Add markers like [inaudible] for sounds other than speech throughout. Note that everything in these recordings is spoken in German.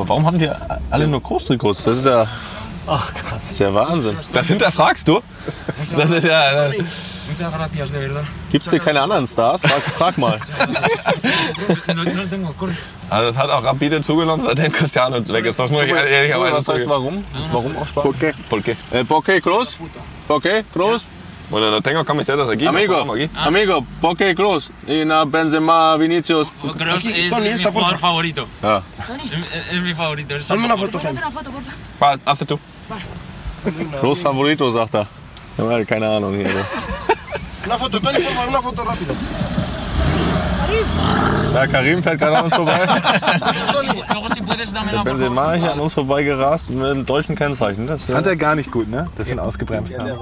Aber warum haben die alle nur Großtrikots? Das ist ja, Ach, krass. das ist ja Wahnsinn. Das hinterfragst du? Das ist ja. Muchas gracias, de verdad. Gibt es hier keine anderen Stars? Frag, frag mal. [laughs] Also es hat auch rapide zugenommen, seitdem Cristiano weg ist. Das muss ich ehrlicherweise Was heißt zugeben. warum? Warum auch Spanien? ¿Por qué? ¿Por qué? Eh, ¿Por Bueno, no tengo camisetas aquí. ¿no? Amigo, aquí. amigo, ¿por qué Cruz? Y na Benzema, Vinicius. Kroos Aquí, es Tony, mi esta, jugador favorito. Ja. Es, es mi favorito. es Hazme una foto. Una foto, porfa. Va, Hazte tú. Cruz Favorito, sagt er. Ja, mal, keine Ahnung hier. Una foto, Tony, por favor, una foto rápido. Ja, Karim fährt gerade an uns vorbei. [laughs] Der Benzema hier an uns vorbei gerast mit einem deutschen Kennzeichen. Das Fand er gar nicht gut, ne? Dass wir ihn ausgebremst haben.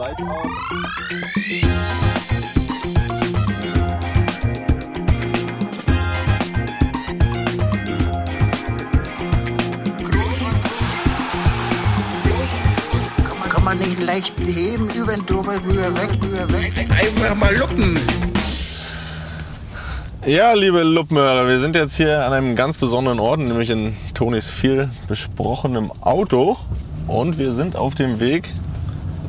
Kann man nicht leicht heben, über den drüber, rüber, weg, rüber, weg. Einfach mal luppen. Ja, liebe Luppenhörer, wir sind jetzt hier an einem ganz besonderen Ort, nämlich in Tonis viel besprochenem Auto. Und wir sind auf dem Weg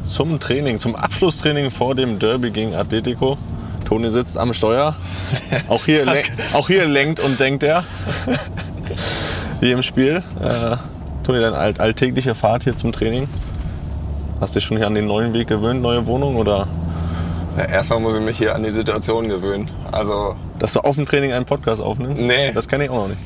zum Training, zum Abschlusstraining vor dem Derby gegen Atletico. Toni sitzt am Steuer. [laughs] Auch hier, auch hier lenkt und denkt er. [laughs] Wie im Spiel. Äh, Toni, deine alltägliche Fahrt hier zum Training. Hast du dich schon hier an den neuen Weg gewöhnt, neue Wohnung? Oder Ja, erstmal muss ich mich hier an die Situation gewöhnen. Also, dass du auf dem Training einen Podcast aufnimmst? Nee. Das kenne ich auch noch nicht.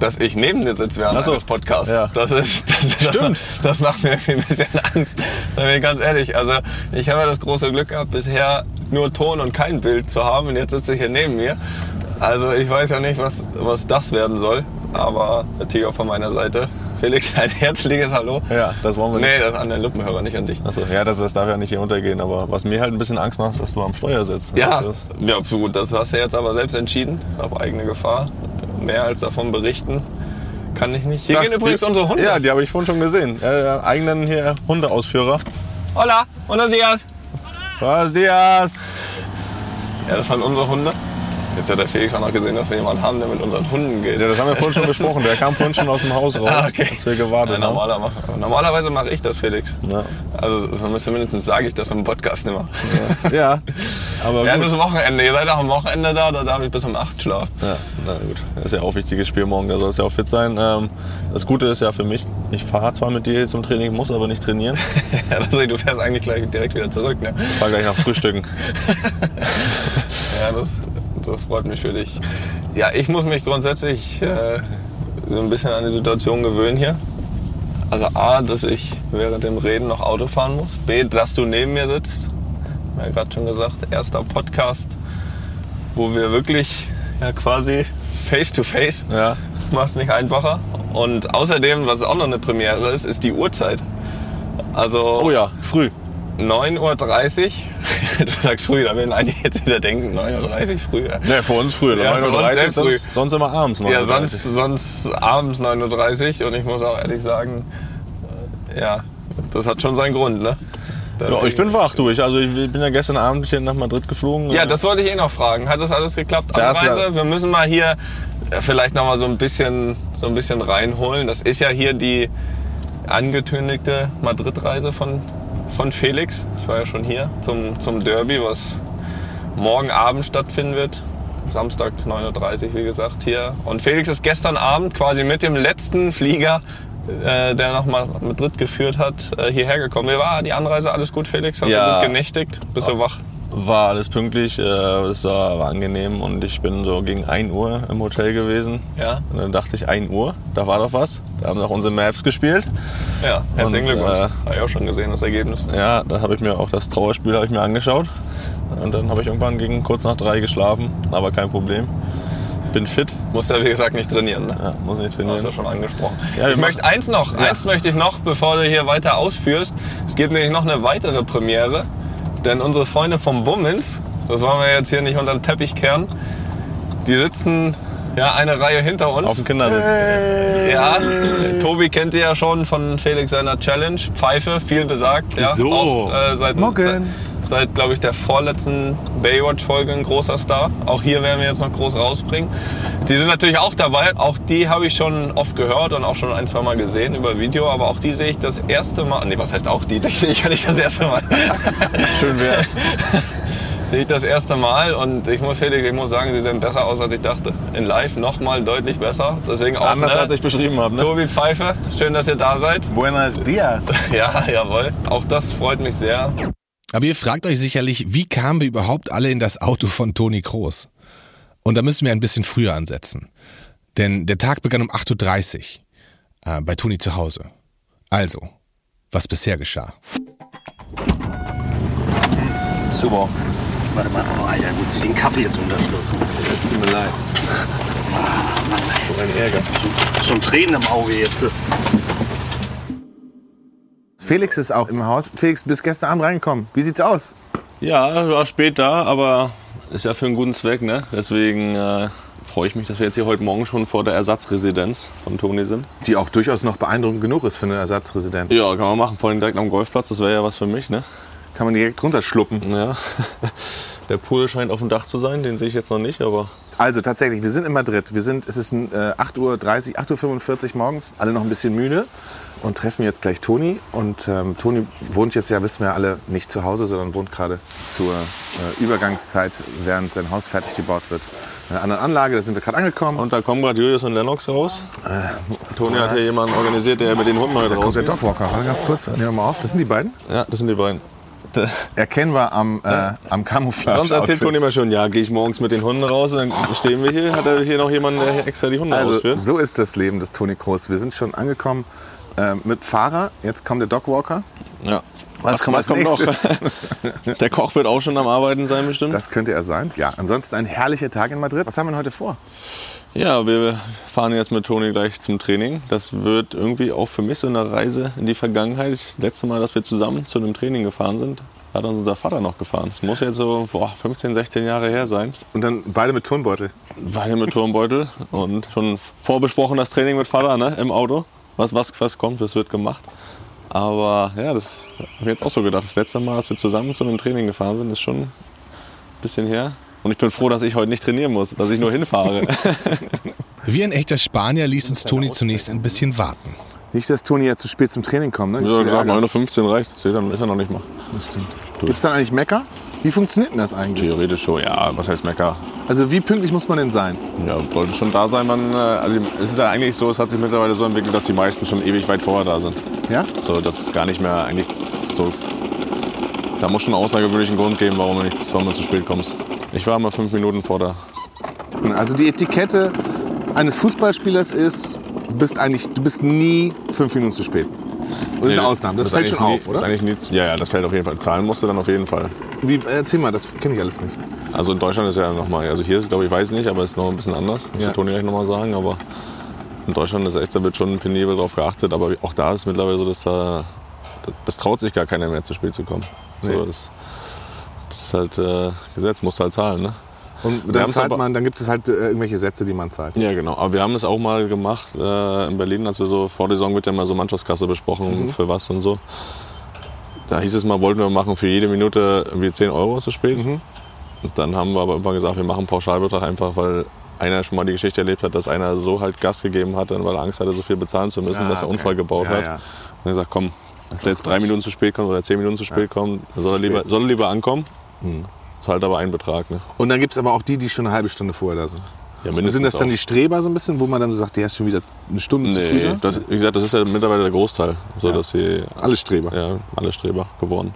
dass ich neben dir sitze während so. eines Podcasts, Ja. das ist, das, das, Stimmt. das macht mir ein bisschen Angst. Da bin ich ganz ehrlich. Also, ich habe ja das große Glück gehabt, bisher nur Ton und kein Bild zu haben. Und jetzt sitze ich hier neben mir. Also, ich weiß ja nicht, was, was das werden soll. Aber natürlich auch von meiner Seite. Felix, ein herzliches Hallo. Ja, das wollen wir nicht. Nee, das an den Luppenhörer, nicht an dich. Achso, ja, das, das darf ja nicht hier untergehen. Aber was mir halt ein bisschen Angst macht, ist, dass du am Steuer sitzt. Ja, Das ja, gut, das hast du jetzt aber selbst entschieden, auf eigene Gefahr. Mehr als davon berichten kann ich nicht. Hier Da- gehen übrigens unsere Hunde. Ja, die habe ich vorhin schon gesehen. Äh, eigenen hier Hundeausführer. Hola, buenos días. Was, Dias? Ja, das waren unsere Hunde. Jetzt hat der Felix auch noch gesehen, dass wir jemanden haben, der mit unseren Hunden geht. Ja, das haben wir vorhin schon besprochen. Der kam vorhin schon aus dem Haus raus, [laughs] Ah, okay. als wir gewartet Ja, haben. normaler normalerweise mache ich das, Felix. Ja. Also zumindest sage ich das im Podcast immer. ja, aber Ja, es gut. ist Wochenende. Ihr seid auch am Wochenende da, da darf ich bis um 8 schlafen. Ja, na gut. Das ist ja auch ein wichtiges Spiel morgen, da soll es ja auch fit sein. Ähm, das Gute ist ja für mich, ich fahre zwar mit dir zum Training, muss aber nicht trainieren. [laughs] Ja, das, du fährst eigentlich gleich direkt wieder zurück. Ne? Ich fahre gleich nach Frühstücken. [laughs] Ja, das, das freut mich für dich. Ja, ich muss mich grundsätzlich äh, so ein bisschen an die Situation gewöhnen hier. Also A, dass ich während dem Reden noch Auto fahren muss. B, dass du neben mir sitzt. Hab ja gerade schon gesagt, erster Podcast, wo wir wirklich ja, quasi face to face. Ja. Das macht es nicht einfacher. Und außerdem, was auch noch eine Premiere ist, ist die Uhrzeit. Also Oh ja, früh. 9.30 Uhr. [laughs] Du sagst früh, da werden einige jetzt wieder denken, 9.30 Uhr früher. Ne, für uns früh. Ja, für uns 9.30 sehr Uhr, sonst, sonst immer abends. Ja, 9.30 sonst, sonst abends 9.30 Uhr und ich muss auch ehrlich sagen, äh, ja, das hat schon seinen Grund, ne? Ja, ich bin wach, du. Ich, also ich bin ja gestern Abend hier nach Madrid geflogen. Ja, das wollte ich eh noch fragen. Hat das alles geklappt? Das- Anreise? Wir müssen mal hier äh, vielleicht noch mal so ein bisschen, so ein bisschen reinholen. Das ist ja hier die angekündigte Madrid-Reise von, von Felix. Ich war ja schon hier zum, zum Derby, was morgen Abend stattfinden wird. Samstag 9.30 Uhr, wie gesagt, hier. Und Felix ist gestern Abend quasi mit dem letzten Flieger, äh, der nach Madrid geführt hat, äh, hierher gekommen. Wie war die Anreise? Alles gut, Felix? Hast Ja. du gut genächtigt? Bist du wach? War alles pünktlich, äh, es war, war angenehm und ich bin so gegen 1 Uhr im Hotel gewesen. Ja. Und dann dachte ich, 1 Uhr, da war doch was. Da haben noch unsere Mavs gespielt. Ja, herzlichen Und, Glückwunsch. äh, Habe ich auch schon gesehen, das Ergebnis. Ja, da habe ich mir auch das Trauerspiel habe ich mir angeschaut. Und dann habe ich irgendwann gegen kurz nach drei geschlafen, aber kein Problem. Bin fit, Musst ja, wie gesagt, nicht trainieren. Ne? ja, muss nicht Hast trainieren. du ja schon angesprochen. Ja, ich möchte eins noch, eins möchte ich noch, bevor du hier weiter ausführst. Es gibt nämlich noch eine weitere Premiere. Denn unsere Freunde vom Bummens, das wollen wir jetzt hier nicht unter den Teppich kehren, die sitzen ja eine Reihe hinter uns. Auf dem Kindersitz. Ja, Tobi kennt ihr ja schon von Felix seiner Challenge. Pfeife, viel besagt. Ja, So. Auch, äh, seit, Morgen. Seit, glaube ich, der vorletzten Baywatch-Folge ein großer Star. Auch hier werden wir jetzt noch groß rausbringen. Die sind natürlich auch dabei. Auch die habe ich schon oft gehört und auch schon ein, zwei Mal gesehen über Video. Aber auch die sehe ich das erste Mal. Nee, was heißt auch die? Die sehe ich ja nicht das erste Mal. [laughs] Schön wär's. [laughs] sehe ich das erste Mal und ich muss Felix, ich muss sagen, sie sehen besser aus, als ich dachte. In Live nochmal deutlich besser. Deswegen auch Anders ne? als ich beschrieben habe. Ne? Tobi Pfeife, schön, dass ihr da seid. Buenos dias. [laughs] Ja, jawohl. Auch das freut mich sehr. Aber ihr fragt euch sicherlich, wie kamen wir überhaupt alle in das Auto von Toni Kroos? Und da müssen wir ein bisschen früher ansetzen. Denn der Tag begann um 8.30 Uhr äh, bei Toni zu Hause. Also, was bisher geschah. Super. Warte mal, oh, Alter, muss ich den Kaffee jetzt unterstützen? Es tut mir leid. So ein Ärger. Schon, schon Tränen im Auge jetzt. Felix ist auch im Haus. Felix, du bist gestern Abend reingekommen. Wie sieht's aus? Ja, war spät da, aber ist ja für einen guten Zweck. Ne? Deswegen äh, freue ich mich, dass wir jetzt hier heute Morgen schon vor der Ersatzresidenz von Toni sind. Die auch durchaus noch beeindruckend genug ist für eine Ersatzresidenz. Ja, kann man machen, vor allem direkt am Golfplatz. Das wäre ja was für mich. Ne? Kann man direkt runterschluppen. Ja. [laughs] Der Pool scheint auf dem Dach zu sein, den sehe ich jetzt noch nicht, aber Also tatsächlich, wir sind in Madrid. Wir sind, es ist ein, äh, 8.30 Uhr, 8.45 Uhr morgens. Alle noch ein bisschen müde und treffen jetzt gleich Toni. Und ähm, Toni wohnt jetzt ja, wissen wir alle, nicht zu Hause, sondern wohnt gerade zur äh, Übergangszeit, während sein Haus fertig gebaut wird. In einer anderen Anlage, da sind wir gerade angekommen. Und da kommen gerade Julius und Lennox raus. Toni hat hier jemanden organisiert, der mit den Hunden heute da kommt der. Dogwalker. Ganz kurz, nehmen wir mal auf. Das sind die beiden. Ja, das sind die beiden. [laughs] Erkennbar am, äh, am Camouflage. Sonst erzählt Toni immer schon, ja, gehe ich morgens mit den Hunden raus und dann stehen wir hier, hat er hier noch jemanden, der extra die Hunde Also, ausführt. so ist das Leben des Toni Kroos. Wir sind schon angekommen äh, mit Fahrer. Jetzt kommt der Dogwalker. Ja. Was kommt als noch? nächstes? [laughs] Der Koch wird auch schon am Arbeiten sein bestimmt. Das könnte er sein. Ja, ansonsten ein herrlicher Tag in Madrid. Was haben wir denn heute vor? Ja, wir fahren jetzt mit Toni gleich zum Training. Das wird irgendwie auch für mich so eine Reise in die Vergangenheit. Das letzte Mal, dass wir zusammen zu einem Training gefahren sind, hat uns unser Vater noch gefahren. Es muss jetzt so boah, 15, 16 Jahre her sein. Und dann beide mit Turnbeutel. Hier mit Turmbeutel und schon vorbesprochen das Training mit Vater ne, im Auto. Was, was, was kommt, das wird gemacht. Aber ja, das habe ich jetzt auch so gedacht. Das letzte Mal, dass wir zusammen zu einem Training gefahren sind, ist schon ein bisschen her. Und ich bin froh, dass ich heute nicht trainieren muss, dass ich nur hinfahre. [laughs] Wie ein echter Spanier ließ uns Toni zunächst ein bisschen warten. Nicht, dass Toni jetzt zu spät zum Training kommt. Ne? Ja, gesagt, 9.15 Uhr reicht. Seht ihr, ist er noch nicht mal. Gibt es dann eigentlich Mecker? Wie funktioniert denn das eigentlich? Theoretisch schon, ja. Was heißt Mecker? Also wie pünktlich muss man denn sein? Ja, sollte schon da sein. Man, äh, also es ist ja eigentlich so, es hat sich mittlerweile so entwickelt, dass die meisten schon ewig weit vorher da sind. Ja? So, das ist gar nicht mehr eigentlich so. Da muss schon einen außergewöhnlichen Grund geben, warum du, nicht, warum du zu spät kommst. Ich war mal fünf Minuten vor der. Also die Etikette eines Fußballspielers ist, du bist eigentlich, du bist nie fünf Minuten zu spät. Das ist eine Ausnahme. Das, ist fällt schon auf, nie, Ist oder? eigentlich nie, ja, ja, das fällt auf jeden Fall. Zahlen musst du dann auf jeden Fall. Wie, erzähl mal, das kenne ich alles nicht. Also in Deutschland ist ja nochmal, also hier ist es, glaube ich, weiß nicht, aber es ist noch ein bisschen anders. Muss Ja. Toni gleich nochmal sagen. Aber in Deutschland ist echt, da wird schon penibel drauf geachtet. Aber auch da ist es mittlerweile so, dass da, das, traut sich gar keiner mehr zu spät zu kommen. So, Nee. das, das ist halt äh, Gesetz, musst halt zahlen. Ne? Und dann zahlt man, dann gibt es halt äh, irgendwelche Sätze, die man zahlt. Ja, genau. Aber wir haben es auch mal gemacht äh, in Berlin, als wir so vor der Saison wird ja mal so Mannschaftskasse besprochen, Mhm. für was und so. Da hieß es mal, wollten wir machen für jede Minute irgendwie 10 Euro zu spät. Mhm. Und dann haben wir aber irgendwann gesagt, wir machen einen Pauschalbetrag einfach, weil einer schon mal die Geschichte erlebt hat, dass einer so halt Gas gegeben hat, weil er Angst hatte, so viel bezahlen zu müssen, Ah, dass er okay. Unfall gebaut Ja, hat. ja. Und er gesagt, komm, wenn er jetzt drei Minuten zu spät kommt oder zehn Minuten zu spät kommt, soll er, lieber, soll er lieber ankommen. Mhm. Zahlt aber einen Betrag. Ne? Und dann gibt es aber auch die, die schon eine halbe Stunde vorher da sind. Ja, Und sind das dann auch. die Streber so ein bisschen, wo man dann sagt, der ist schon wieder eine Stunde zu früh Nee, da? das, wie gesagt, das ist ja mittlerweile der Großteil, so dass sie Alle Streber. ja, alle Streber geworden.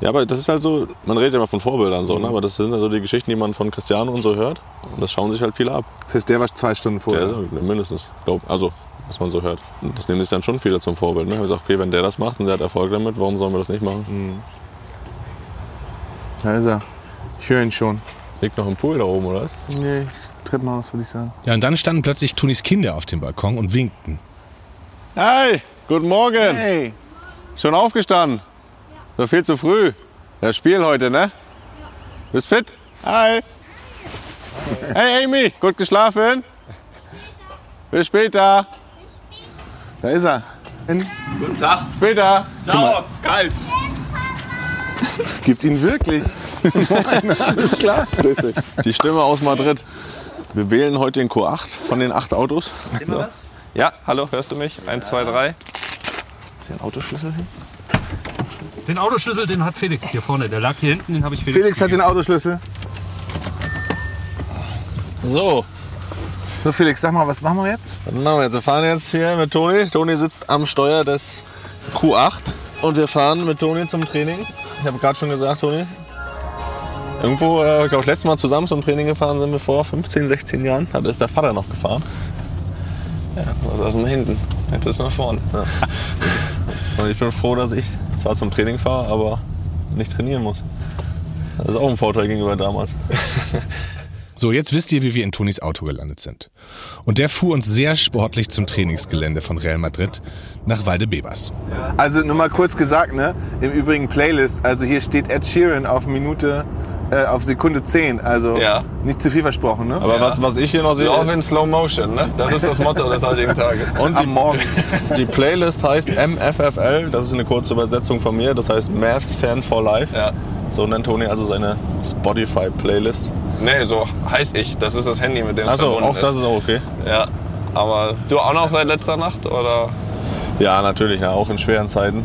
Ja, aber das ist halt so, man redet ja immer von Vorbildern so, ne? aber das sind also die Geschichten, die man von Cristiano und so hört. Und das schauen sich halt viele ab. Das heißt, der war zwei Stunden Der, vorher. ist mindestens, glaub, also was man so hört. Das nehmen sich dann schon viele zum Vorbild. Ne? Ich sage, okay, wenn der das macht und der hat Erfolg damit, warum sollen wir das nicht machen? Da ist er. Ich höre ihn schon. Liegt noch im Pool da oben, oder was? Nee, Treppenhaus würde ich sagen. Ja, und dann standen plötzlich Tonis Kinder auf dem Balkon und winkten. Hey, guten Morgen. Hey! Schon aufgestanden? So viel zu früh. Das Spiel heute, ne? Bist fit? Hi. Hey Amy, gut geschlafen? Bis später. Da ist er. In, Guten Tag. Später. Ciao. Ist kalt. Es gibt ihn wirklich. [laughs] Moin, alles klar. Die Stimme aus Madrid. Wir wählen heute den Q8 von den acht Autos. Sehen wir was? Ja, hallo, hörst du mich? Eins, zwei, drei. Ist hier ein Autoschlüssel hin? Den Autoschlüssel, den hat Felix hier vorne. Der lag hier hinten, den habe ich Felix. Felix hat den Autoschlüssel. So, So, Felix, sag mal, was machen wir jetzt? was machen wir jetzt? Wir fahren jetzt hier mit Toni. Toni sitzt am Steuer des Q8 und wir fahren mit Toni zum Training. Ich habe gerade schon gesagt, Toni. Irgendwo, äh, ich glaube, letztes Mal zusammen zum Training gefahren sind wir vor 15, 16 Jahren. Da ist der Vater noch gefahren. Ja, was ist denn hinten? Jetzt ist nur vorne. [laughs] Und ich bin froh, dass ich zwar zum Training fahre, aber nicht trainieren muss. Das ist auch ein Vorteil gegenüber damals. [laughs] So, jetzt wisst ihr, wie wir in Tonis Auto gelandet sind. Und der fuhr uns sehr sportlich zum Trainingsgelände von Real Madrid nach Waldebebas. Also nur mal kurz gesagt, ne? Im Übrigen Playlist. Also hier steht Ed Sheeran auf Minute, äh, auf Sekunde 10. Also Ja. nicht zu viel versprochen, ne? Aber was, was ich hier noch sehe, Love in Slow Motion, ne? Das ist das Motto des heutigen Tages. und Am die, Morgen. die Playlist heißt MFFL. Das ist eine kurze Übersetzung von mir. Das heißt Mavs Fan for Life. Ja. So nennt Toni also seine Spotify-Playlist. Nee, so heiß ich. Das ist das Handy, mit dem es Achso, verbunden auch das ist auch okay. Ja. Aber du auch noch seit letzter Nacht, oder? Ja, natürlich, ja, auch in schweren Zeiten.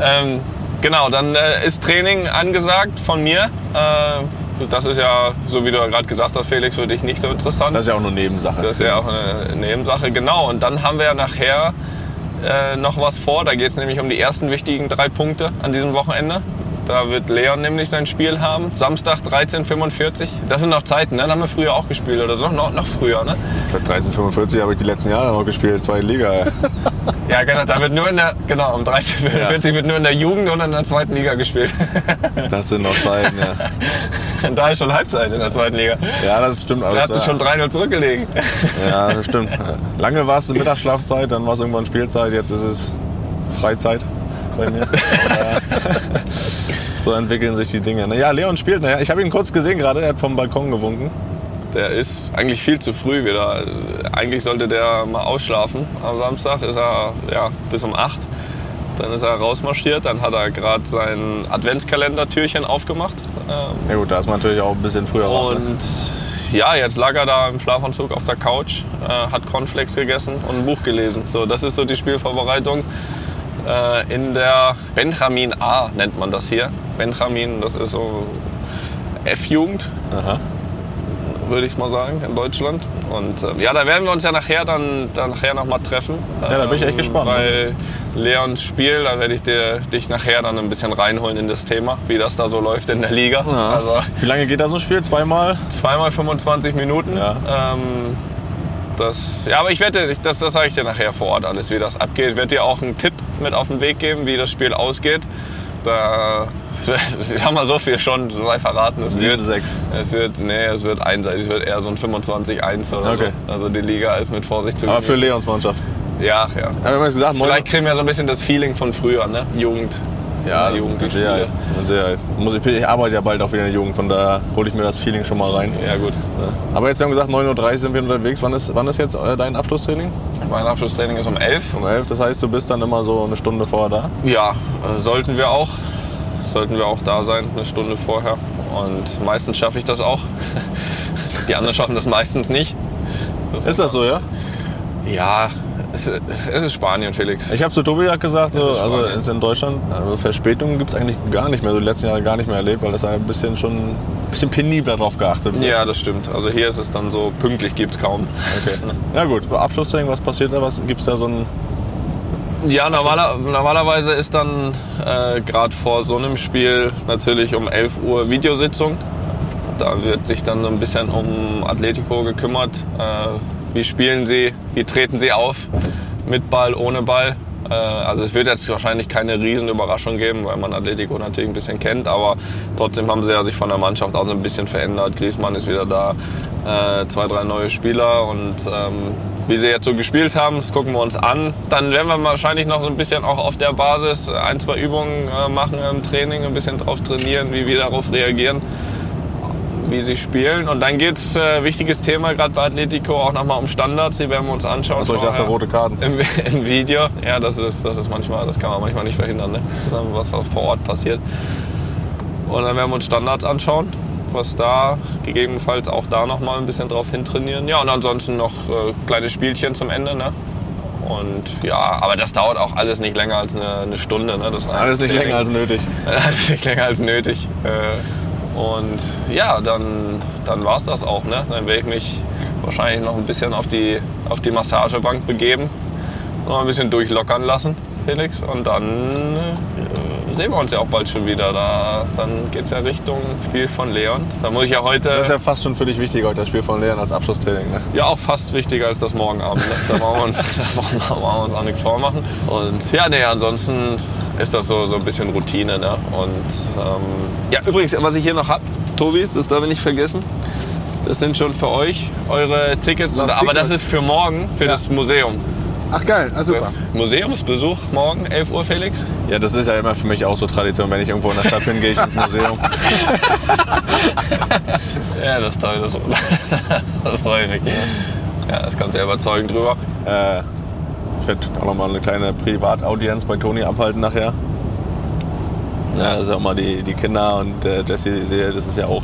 Ähm, genau, dann äh, ist Training angesagt von mir. Äh, das ist ja, so wie du gerade gesagt hast, Felix, für dich nicht so interessant. Das ist ja auch nur Nebensache. Das ist ja auch eine Nebensache, genau. Und dann haben wir ja nachher äh, noch was vor. Da geht es nämlich um die ersten wichtigen drei Punkte an diesem Wochenende. Da wird Leon nämlich sein Spiel haben. Samstag 13.45 Das sind noch Zeiten, ne? Da haben wir früher auch gespielt oder so. Noch, noch früher, ne? Seit 1345 habe ich die letzten Jahre noch gespielt, zweite Liga. [laughs] ja. Ja, genau. Da wird nur in der, genau, um 13.45 [laughs] wird nur in der Jugend und in der zweiten Liga gespielt. [laughs] Das sind noch Zeiten, ja. [laughs] da ist schon Halbzeit in der zweiten Liga. Ja, das stimmt. Da habt ihr schon 3-0 zurückgelegen. Ja, das stimmt. Lange war es Mittagsschlafzeit, dann war es irgendwann Spielzeit, jetzt ist es Freizeit bei mir. Ja. so entwickeln sich die Dinge. ne? Ja, Leon spielt. Naja, ich habe ihn kurz gesehen gerade, er hat vom Balkon gewunken. Der ist eigentlich viel zu früh wieder. Eigentlich sollte der mal ausschlafen. Am Samstag ist er ja, bis um 8. Dann ist er rausmarschiert. Dann hat er gerade sein Adventskalender-Türchen aufgemacht. Ähm, Ja gut, da ist man natürlich auch ein bisschen früher wach, ne? Und ja, jetzt lag er da im Schlafanzug auf der Couch, äh, hat Cornflakes gegessen und ein Buch gelesen. So, das ist so die Spielvorbereitung. Äh, in der Benjamin A nennt man das hier. Benjamin, das ist so F-Jugend. Würde ich mal sagen, in Deutschland. Und ähm, ja, da werden wir uns ja nachher dann, dann nachher noch mal treffen. Ja, da bin ich echt gespannt. Bei Leons Spiel, da werde ich dir, dich nachher dann ein bisschen reinholen in das Thema, wie das da so läuft in der Liga. Also Wie lange geht da so ein Spiel? Zweimal? zweimal 25 Minuten. Ja. Ähm, das, ja, aber ich werde, das, das sage ich dir nachher vor Ort alles, wie das abgeht. Ich werde dir auch einen Tipp mit auf den Weg geben, wie das Spiel ausgeht. Da, [laughs] ich habe mal so viel schon sei verraten. Es wird, 7-6. es wird, nee, es wird einseitig. Es wird eher so ein 25-1 oder Okay. so. Also die Liga ist mit Vorsicht zu Aber für genießen. Leons Mannschaft. Ja, ja. Ja, gesagt, Vielleicht kriegen wir so ein bisschen das Feeling von früher, ne? Jugend. Ja, Jugend, mit Sicherheit. Mit Sicherheit. Muss ich, ich arbeite ja bald auch wieder in der Jugend, von daher hole ich mir das Feeling schon mal rein. Ja, gut. Aber jetzt haben wir gesagt, 9.30 Uhr sind wir unterwegs. Wann ist, wann ist jetzt äh, dein Abschlusstraining? Mein Abschlusstraining ist um 11. Um 11. Das heißt, du bist dann immer so eine Stunde vorher da. Ja, äh, sollten wir auch. Sollten wir auch da sein, eine Stunde vorher. Und meistens schaffe ich das auch. [laughs] Die anderen schaffen das meistens nicht. Ist das so, ja? Ja, es, es ist Spanien, Felix. Ich habe zu Tobi gerade gesagt, so, ist also ist in Deutschland, also Verspätungen gibt es eigentlich gar nicht mehr, so die letzten Jahre gar nicht mehr erlebt, weil das ein bisschen schon ein bisschen penibler drauf geachtet wird. Ja, das stimmt. Also hier ist es dann so, pünktlich gibt es kaum. Okay. Ja gut, Abschlusstraining, was passiert da? Was gibt's da so ein Ja, normaler, normalerweise ist dann äh, gerade vor so einem Spiel natürlich um 11 Uhr Videositzung. Da wird sich dann so ein bisschen um Atletico gekümmert. Äh, wie spielen sie, wie treten sie auf, mit Ball, ohne Ball. Äh, also es wird jetzt wahrscheinlich keine Riesenüberraschung geben, weil man Atletico natürlich ein bisschen kennt. Aber trotzdem haben sie ja sich von der Mannschaft auch ein bisschen verändert. Griezmann ist wieder da, äh, zwei, drei neue Spieler und ähm, wie sie jetzt so gespielt haben, das gucken wir uns an. Dann werden wir wahrscheinlich noch so ein bisschen auch auf der Basis ein, zwei Übungen äh, machen im Training, ein bisschen drauf trainieren, wie wir darauf reagieren. Wie sie spielen. Und dann geht's, äh, wichtiges Thema gerade bei Atletico, auch nochmal um Standards. Die werden wir uns anschauen. So, ich dachte, rote Karten. Im, [laughs] Im Video. Ja, das ist, das ist manchmal, das kann man manchmal nicht verhindern, ne? was vor Ort passiert. Und dann werden wir uns Standards anschauen, was da gegebenenfalls auch da nochmal ein bisschen drauf hintrainieren. Ja, und ansonsten noch äh, kleine Spielchen zum Ende, ne? Und ja, aber das dauert auch alles nicht länger als eine, eine Stunde. Ne? Das Alles nicht länger als nötig. [laughs] Alles nicht länger als nötig. Äh, Und ja, dann, dann war es das auch. Ne? Dann werde ich mich wahrscheinlich noch ein bisschen auf die, auf die Massagebank begeben. Noch ein bisschen durchlockern lassen, Felix. Und dann äh, sehen wir uns ja auch bald schon wieder. Da, dann geht es ja Richtung Spiel von Leon. Da muss ich ja heute. Das ist ja fast schon für dich wichtiger, heute das Spiel von Leon als Abschlusstraining. Ne? Ja, auch fast wichtiger als das morgen Abend. Ne? Da wollen wir uns, [laughs] da wollen wir- wollen wir uns auch nichts vormachen. Und ja, nee, ansonsten ist das so, so ein bisschen Routine. Ne? Und ähm, ja, übrigens, was ich hier noch habe, Tobi, das darf ich nicht vergessen. Das sind schon für euch eure Tickets. Das aber das ist für morgen, für das Museum. Ach geil, ah, super. Das Museumsbesuch morgen, 11 Uhr, Felix. Ja, das ist ja immer für mich auch so Tradition. Wenn ich irgendwo in der Stadt bin, gehe ich ins Museum. [laughs] Ja, das ist toll. Das, das [laughs] freue ich mich. Ja, das kannst du ja überzeugen drüber. Äh, ich werde auch noch mal eine kleine Privataudienz bei Toni abhalten nachher. Ja, das ist ja auch mal die, die Kinder und äh, Jesse sehe, das ist ja auch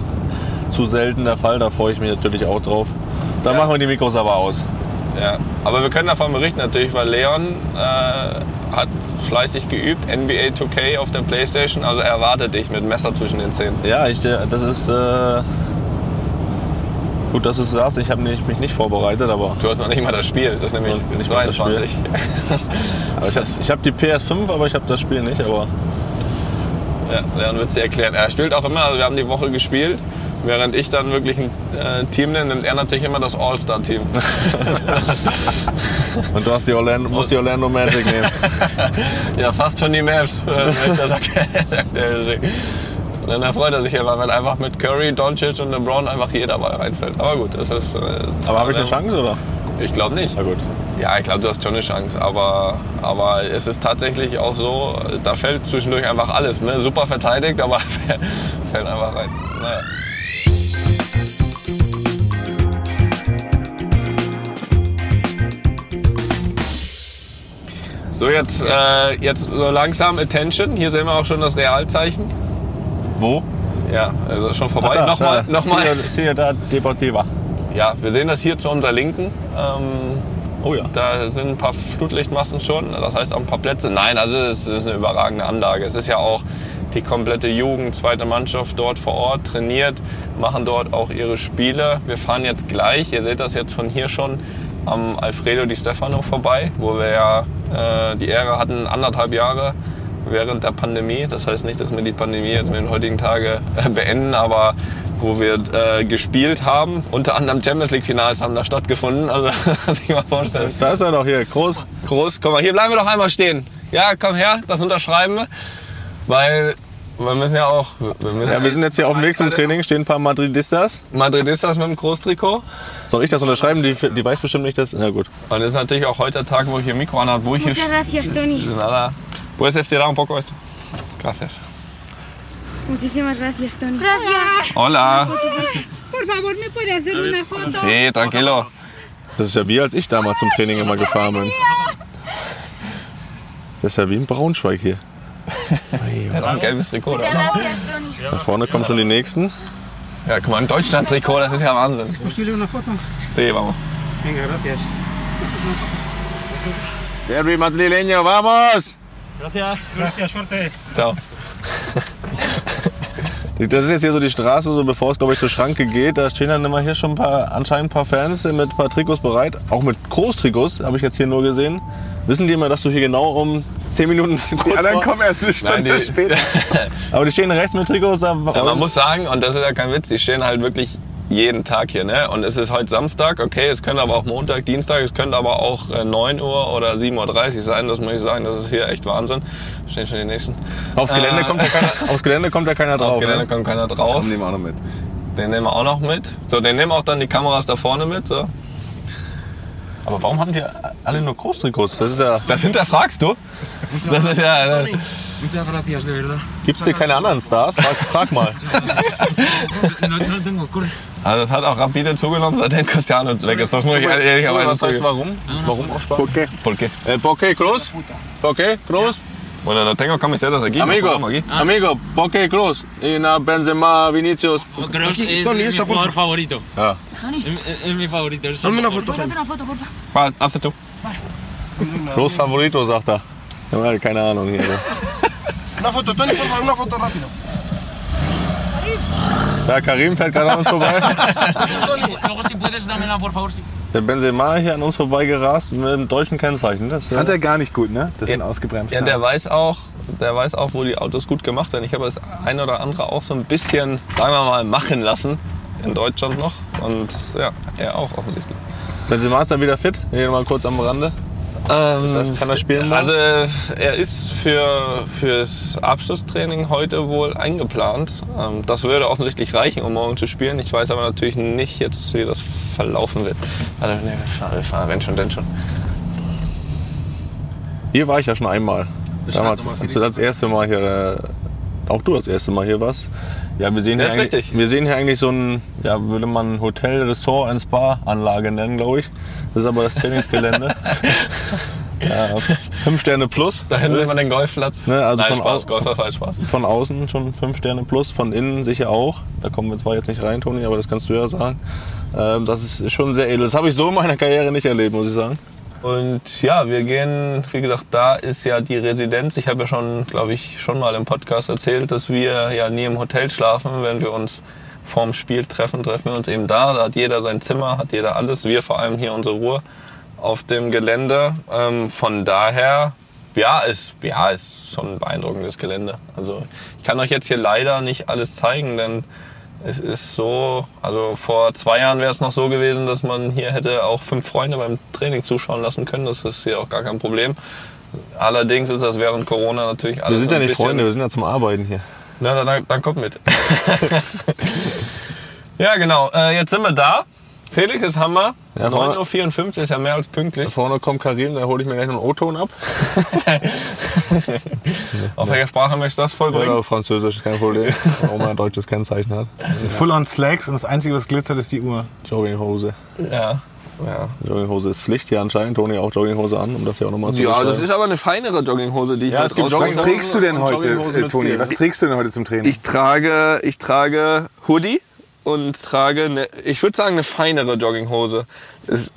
zu selten der Fall. Da freue ich mich natürlich auch drauf. Dann Ja. machen wir die Mikros aber aus. Ja, aber wir können davon berichten natürlich, weil Leon äh, hat fleißig geübt, NBA 2K auf der Playstation, also er erwartet dich mit Messer zwischen den Zähnen. Ja, ich, äh, das ist äh, gut, dass du es sagst. Ich habe mich nicht vorbereitet, aber, Du hast noch nicht mal das Spiel, das ist nämlich nicht mal das 22. [laughs] aber ich habe [laughs] hab die PS5, aber ich habe das Spiel nicht. Aber Ja, Leon wird sie erklären. Er spielt auch immer, also wir haben die Woche gespielt, während ich dann wirklich ein äh, Team nehme, nimmt er natürlich immer das All-Star-Team. [laughs] und du hast die Orlando, musst die Orlando Magic nehmen. ja, fast schon die Maps, äh, sagt er. sagt er. Und dann erfreut er sich immer, wenn einfach mit Curry, Doncic und LeBron einfach jeder Ball reinfällt. Aber gut, das ist... Äh, Aber habe ich eine Chance oder? Ich glaube nicht. Na gut. Ja, ich glaube, du hast schon eine Chance, aber, aber es ist tatsächlich auch so, da fällt zwischendurch einfach alles. Ne? Super verteidigt, aber [laughs] fällt einfach rein. Naja. So, jetzt, äh, jetzt so langsam Attention. Hier sehen wir auch schon das Realzeichen. Wo? Ja, also schon vorbei. Ach da, nochmal, da, nochmal. Ciudad Deportiva. Ja, wir sehen das hier zu unserer Linken. Ähm, Oh ja. Da sind ein paar Flutlichtmasten schon, das heißt auch ein paar Plätze. Nein, also es ist eine überragende Anlage. Es ist ja auch die komplette Jugend, zweite Mannschaft dort vor Ort, trainiert, machen dort auch ihre Spiele. Wir fahren jetzt gleich, ihr seht das jetzt von hier schon, am Alfredo Di Stefano vorbei, wo wir ja äh, die Ehre hatten, anderthalb Jahre während der Pandemie. Das heißt nicht, dass wir die Pandemie jetzt mit den heutigen Tage äh, beenden, aber wo wir äh, gespielt haben. Unter anderem Champions League Finals haben da stattgefunden. Also [laughs] sich mal vorstellen. Da ist er doch hier, groß. Groß, komm mal, hier bleiben wir doch einmal stehen. Ja, komm her, das unterschreiben wir. Weil wir müssen ja auch, wir müssen Ja, wir sind jetzt hier auf dem Weg zum Training, stehen ein paar Madridistas. Madridistas mit dem Großtrikot. Soll ich das unterschreiben? Die, die weiß bestimmt nicht, dass. Na gut. Und das ist natürlich auch heute der Tag, wo ich hier Mikro anhabe, wo ich hier... Gracias, Tony. Puedes estirar un poco esto. Gracias. Muchísimas gracias, Tony. Gracias. Hola. Por favor, ¿me puede hacer una foto? Sí, tranquilo. Das ist ja wie als ich damals zum Training immer gefahren bin. Das ist ja wie in Braunschweig hier. Der hat ein gelbes Trikot, oder? Da vorne kommen schon die nächsten. Ja, guck mal, ein Deutschland-Trikot, das ist ja Wahnsinn. ¿Posible una foto? Sí, vamos. Venga, gracias. Derby Madrileño, vamos! Gracias. Gracias, suerte. Ciao. [laughs] Das ist jetzt hier so die Straße, so bevor es, glaube ich, zur Schranke geht. Da stehen dann immer hier schon ein paar, anscheinend ein paar Fans mit ein paar Trikots bereit. Auch mit Großtrikots, habe ich jetzt hier nur gesehen. Wissen die immer, dass du hier genau um 10 Minuten [laughs] kurz Die anderen vor- kommen erst eine Stunde die- später. [laughs] Aber die stehen rechts mit Trikots. Da, Ja, man muss sagen, und das ist ja kein Witz, die stehen halt wirklich jeden Tag hier. Ne? Und es ist heute Samstag, okay, es könnte aber auch Montag, Dienstag, es könnte aber auch äh, 9 Uhr oder 7.30 Uhr sein. Das muss ich sagen, das ist hier echt Wahnsinn. Stehen schon die nächsten. aufs, Gelände Äh, kommt ja keiner, aufs Gelände kommt ja keiner [laughs] drauf. Auf Gelände ne? kommt keiner drauf. Nehmen wir auch noch mit. Den nehmen wir auch noch mit. So, den nehmen auch dann die Kameras da vorne mit. So. Aber warum haben die alle nur Großtrikots? Das ist ja. Das hinterfragst du? Das ist ja. Muchas gracias, de verdad. Gibt es hier keine anderen Stars? Frag, frag mal. [laughs] No, no. Also es hat auch rapide zugenommen, seitdem Cristiano weg ist. Das muss ich ehrlicherweise Was heißt zugeben. warum? Warum auch Spaß? Okay. ¿Por qué? Eh, ¿Por qué Cruz? ¿Por qué Cruz? Bueno, no tengo camisetas aquí. Amigo, no aquí. amigo, ¿por qué Cruz? Y na Benzema, Vinicius. Kroos es Tony, mi jugador favorito. Ja. Es, es mi favorito. Dame una foto, Jaime. una foto, porfa. Va, Hazte tú. Cruz Favorito, sagt er. Ja, mal, keine Ahnung hier. [laughs] Una foto, Tony, por favor, una foto rápido. Ja, Karim fährt gerade an uns vorbei. Der Benzema hier an uns vorbeigerast mit einem deutschen Kennzeichen. Das, Fand äh, er gar nicht gut, ne? Dass wir ihn Ja. ausgebremst Ja, haben. der weiß auch, der weiß auch, wo die Autos gut gemacht werden. Ich habe das ein oder andere auch so ein bisschen, sagen wir mal, machen lassen in Deutschland noch. Und ja, er auch offensichtlich. Benzema ist dann wieder fit. Hier mal kurz am Rande. Ähm, kann er spielen? Also er ist für fürs Abschlusstraining heute wohl eingeplant. Ähm, das würde offensichtlich reichen, um morgen zu spielen. Ich weiß aber natürlich nicht jetzt, wie das verlaufen wird. Also, nee, wir fahren, wir fahren, wenn schon, denn schon. Hier war ich ja schon einmal. Damals, als du das erste Mal hier, äh, auch du das erste Mal hier warst. Ja, wir sehen, hier, ist eigentlich, richtig. wir sehen hier eigentlich so ein, ja, würde man Hotel, Ressort, ein Spa-Anlage nennen, glaube ich. Das ist aber das Trainingsgelände. [laughs] ja, fünf Sterne plus. Da hinten sehen wir den Golfplatz. Ne, also Nein, von Spaß, au- Golf war falsch Spaß. Von außen schon fünf Sterne plus, von innen sicher auch. Da kommen wir zwar jetzt nicht rein, Toni, aber das kannst du ja sagen. Ähm, das ist schon sehr edel. Das habe ich so in meiner Karriere nicht erlebt, muss ich sagen. Und ja, wir gehen, wie gesagt, da ist ja die Residenz. Ich habe ja schon, glaube ich, schon mal im Podcast erzählt, dass wir ja nie im Hotel schlafen. Wenn wir uns vorm Spiel treffen, treffen wir uns eben da. Da hat jeder sein Zimmer, hat jeder alles. Wir vor allem hier unsere Ruhe auf dem Gelände. Ähm, von daher, ja, ist, ja, ist schon ein beeindruckendes Gelände. Also ich kann euch jetzt hier leider nicht alles zeigen, denn es ist so, also vor zwei Jahren wäre es noch so gewesen, dass man hier hätte auch fünf Freunde beim Training zuschauen lassen können. Das ist hier auch gar kein Problem. Allerdings ist das während Corona natürlich alles Wir sind ja nicht Freunde, wir sind ja zum Arbeiten hier. Na, dann, dann, dann kommt mit. [laughs] ja, genau. Äh, jetzt sind wir da. Felix, jetzt haben wir. Ja, vorne- 9.54 Uhr ist ja mehr als pünktlich. Da vorne kommt Karim, da hole ich mir gleich noch einen O-Ton ab. [laughs] Auf welcher Sprache möchtest du das vollbringen? Oder Französisch, kein Problem. Warum er ein deutsches Kennzeichen hat. Full on Slacks und das Einzige, was glitzert, ist die Uhr. Jogginghose. Ja. Ja. Jogginghose ist Pflicht hier anscheinend. Toni auch Jogginghose an, um das hier auch nochmal zu Ja, das ist aber eine feinere Jogginghose, die ich Ja, es gibt Was trägst du denn heute, Jogginghose Toni? Was trägst du denn heute zum Training? Ich trage, ich trage Hoodie und trage, eine, ich würde sagen, eine feinere Jogginghose. Es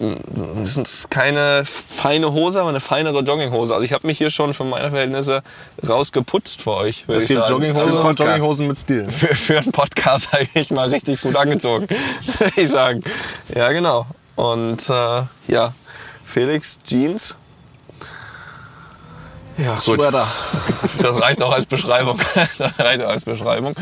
ist keine feine Hose, aber eine feinere Jogginghose. Also ich habe mich hier schon für meine Verhältnisse rausgeputzt für euch, Es gibt sagen. Jogginghosen Für und. Jogginghosen mit Stil. Für, für einen Podcast [laughs] habe ich mal richtig gut angezogen, [laughs] würde ich sagen. Ja, genau. Und äh, ja, Felix Jeans. Ja, gut. [laughs] Das reicht auch als Beschreibung. [laughs] Das reicht auch als Beschreibung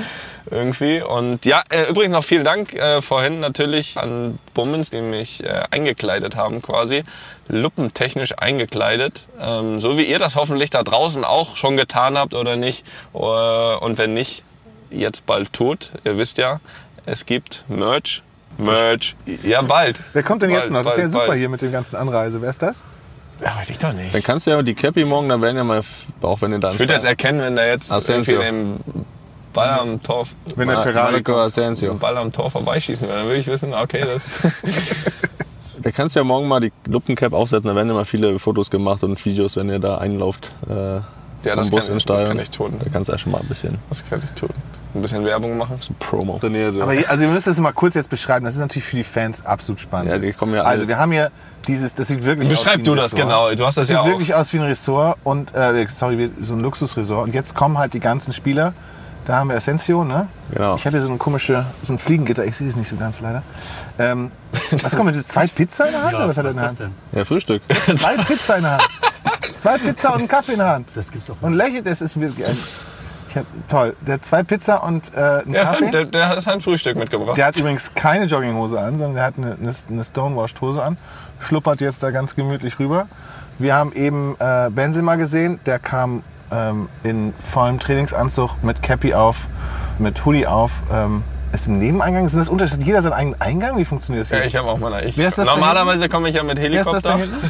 irgendwie. Und ja, äh, übrigens noch vielen Dank äh, vorhin natürlich an Bummens, die mich äh, eingekleidet haben quasi. Luppentechnisch eingekleidet. Ähm, so wie ihr das hoffentlich da draußen auch schon getan habt oder nicht. Äh, und wenn nicht, jetzt bald tut. Ihr wisst ja, es gibt Merch. Merch. Ja, bald. Wer kommt denn jetzt Bald, noch? Das ist ja bald, super bald. hier mit dem ganzen Anreise. Wer ist das? Ja, weiß ich doch nicht. Dann kannst du ja die Cappy morgen, dann werden ja mal, auch wenn du dann Ich würde jetzt erkennen, wenn der jetzt Asensio. irgendwie den Ball am Tor, Wenn der Ferrari Marco kommt. Asensio. Ball am Tor vorbeischießen würde, dann würde ich wissen, okay, das [laughs] Da kannst du ja morgen mal die Luppencap aufsetzen, da werden immer viele Fotos gemacht und Videos, wenn ihr da einlauft. Äh, Ja, das Bus kann, ich- das kann ich tun. Da kannst du ja schon mal ein bisschen Das kann ich tun. Ein bisschen Werbung machen. Promo. Trainiert. Aber also wir müssen das mal kurz jetzt beschreiben. Das ist natürlich für die Fans absolut spannend. Ja, die kommen ja alle- also wir haben hier dieses, das sieht wirklich aus Beschreib wie ein du das Ressort. genau. Du hast das Das sieht ja auch. wirklich aus wie ein Ressort und äh, sorry, so ein Luxusresort. Und jetzt kommen halt die ganzen Spieler. Da haben wir Asensio, ne? Genau. Ich habe hier so eine komische, so ein Fliegengitter. Ich sehe es nicht so ganz leider. Ähm, was kommt mit zwei Pizza in der Hand? oder was hat er in der Hand? denn? Ja, Frühstück. Zwei Pizza in der Hand. Zwei Pizza und einen Kaffee in der Hand. Das gibt's auch Und lächelt, das ist wirklich. ein- Ich hab, toll. Der hat zwei Pizza und äh, einen Ja, Kaffee. sein, der, der hat sein Frühstück mitgebracht. Der hat übrigens keine Jogginghose an, sondern der hat eine, eine, eine Stonewashed-Hose an. Schluppert jetzt da ganz gemütlich rüber. Wir haben eben äh, Benzema gesehen. Der kam ähm, in vollem Trainingsanzug mit Cappy auf, mit Hoodie auf. Ähm, ist im Nebeneingang. Sind das Unterschied? Jeder seinen eigenen Eingang? Wie funktioniert das hier? ja, ich habe auch mal. Ich, Wer ist das da normalerweise komme ich ja mit Wer ist das da Helikopter. [laughs]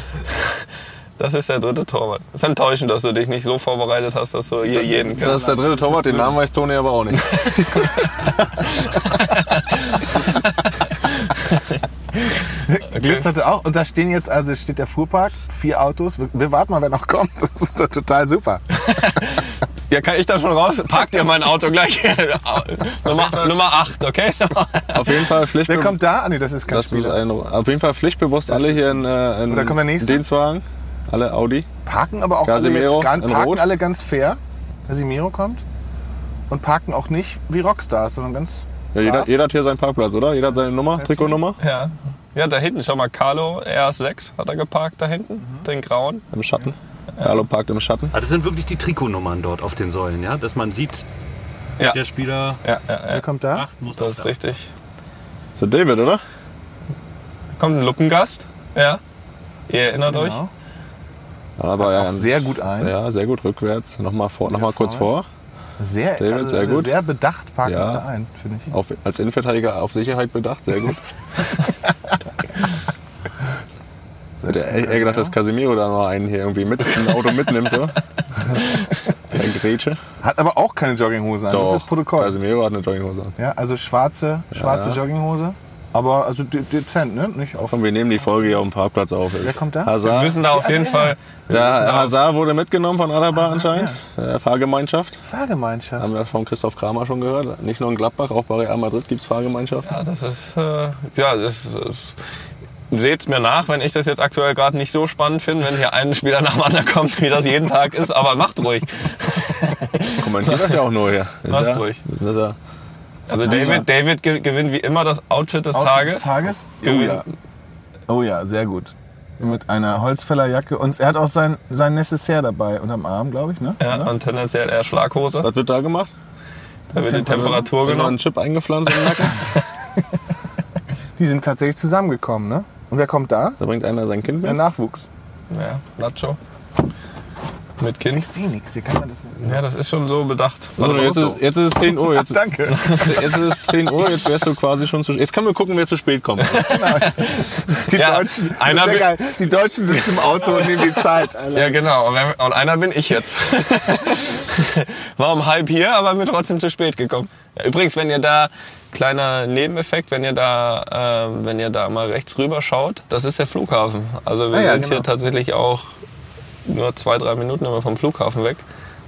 Das ist der dritte Torwart. Es ist enttäuschend, dass du dich nicht so vorbereitet hast, dass du hier jeden Das kennst. ist der dritte Torwart, den Namen weiß Toni aber auch nicht. [laughs] Glitzerte auch. Und da stehen jetzt, also steht der Fuhrpark, vier Autos. Wir, wir warten mal, wer noch kommt. Das ist doch total super. [laughs] Ja, kann ich da schon raus? Parkt ihr mein Auto gleich. [laughs] Nummer, Nummer 8, okay? Auf jeden Fall Wer pflichtbewusst. kommt da? Ah, nee, das ist kein Das ist ein, auf jeden Fall pflichtbewusst alle hier in, äh, in Oder kommt der nächste? Dienstwagen. Alle Audi. Parken aber auch alle jetzt gar, in parken alle ganz fair. Casimiro kommt. Und parken auch nicht wie Rockstars, sondern ganz. Ja, jeder, jeder hat hier seinen Parkplatz, oder? Jeder hat seine Nummer, Trikotnummer Ja. Ja, da hinten, schau mal, Carlo RS6 hat er geparkt da hinten, den grauen. im Schatten. Carlo parkt im Schatten. Ah, das sind wirklich die Trikotnummern dort auf den Säulen, ja? Dass man sieht, Ja. der Spieler Ja, ja, Wer ja. kommt da? acht muss Das ist der- richtig. So David, oder? Kommt ein Luppengast, ja. Ihr erinnert euch? Aber ja, Auch sehr gut ein. ja, sehr gut rückwärts. Nochmal vor, noch mal kurz vor. Sehr, David, also sehr gut. sehr bedacht parken Ja. alle ein, finde ich. Auf, als Innenverteidiger auf Sicherheit bedacht, sehr gut. [laughs] Hätte eher gedacht, dass Casemiro da noch einen hier irgendwie mit im Auto mitnimmt. So. [laughs] Der Grätsche. Hat aber auch keine Jogginghose an, nur fürs Protokoll. Casemiro hat eine Jogginghose an. Ja, also schwarze, schwarze Ja. Jogginghose. Aber also de dezent, ne? Nicht auf. Komm, wir nehmen die Folge hier auf dem Parkplatz auf. Wer kommt da? Wir Hazard. müssen da auf jeden Fall. Der Hazard wurde mitgenommen von Alaba anscheinend. Der Fahrgemeinschaft. Fahrgemeinschaft. Haben wir von Christoph Kramer schon gehört. Nicht nur in Gladbach, auch bei Real Madrid gibt es Fahrgemeinschaft. Ja, das ist. Äh, ja, das. das Seht's mir nach, wenn ich das jetzt aktuell gerade nicht so spannend finde, wenn hier ein Spieler nach dem anderen kommt, wie das jeden Tag ist. Aber macht ruhig. Kommentiert das ja auch nur hier. Ist Macht ja, ruhig. Ist ja, Also David, David ge- gewinnt wie immer das Outfit des Outfit Tages. des Tages? Oh ja. Oh ja, sehr gut. Mit einer Holzfällerjacke. Und er hat auch sein, sein Necessaire dabei unterm Arm, glaube ich, ne? Ja, und tendenziell eher Schlaghose. was wird da gemacht? Da wird die Temperatur genommen. ein Chip eingepflanzt im Nacken. [laughs] Die sind tatsächlich zusammengekommen, ne? Und wer kommt da? Da bringt einer sein Kind Der mit. Nachwuchs. Ja, Nacho. Mit Kind. Ich sehe nichts, hier kann man das nicht. Ja, das ist schon so bedacht. So, Warte, jetzt, ist, jetzt ist es 10 Uhr. Jetzt, [laughs] Danke. jetzt ist es 10 Uhr, jetzt wärst du quasi schon zu Jetzt können wir gucken, wer zu spät kommt. [laughs] Die Ja, Deutschen, einer. Die Deutschen sitzen im Auto und nehmen die Zeit. Alter. Ja, genau. Und einer bin ich jetzt. [laughs] War um halb hier, aber bin trotzdem zu spät gekommen. Ja, übrigens, wenn ihr da, kleiner Nebeneffekt, wenn ihr da, äh, wenn ihr da mal rechts rüber schaut, das ist der Flughafen. Also wir Ah ja, sind genau. hier tatsächlich auch nur zwei, drei Minuten immer vom Flughafen weg.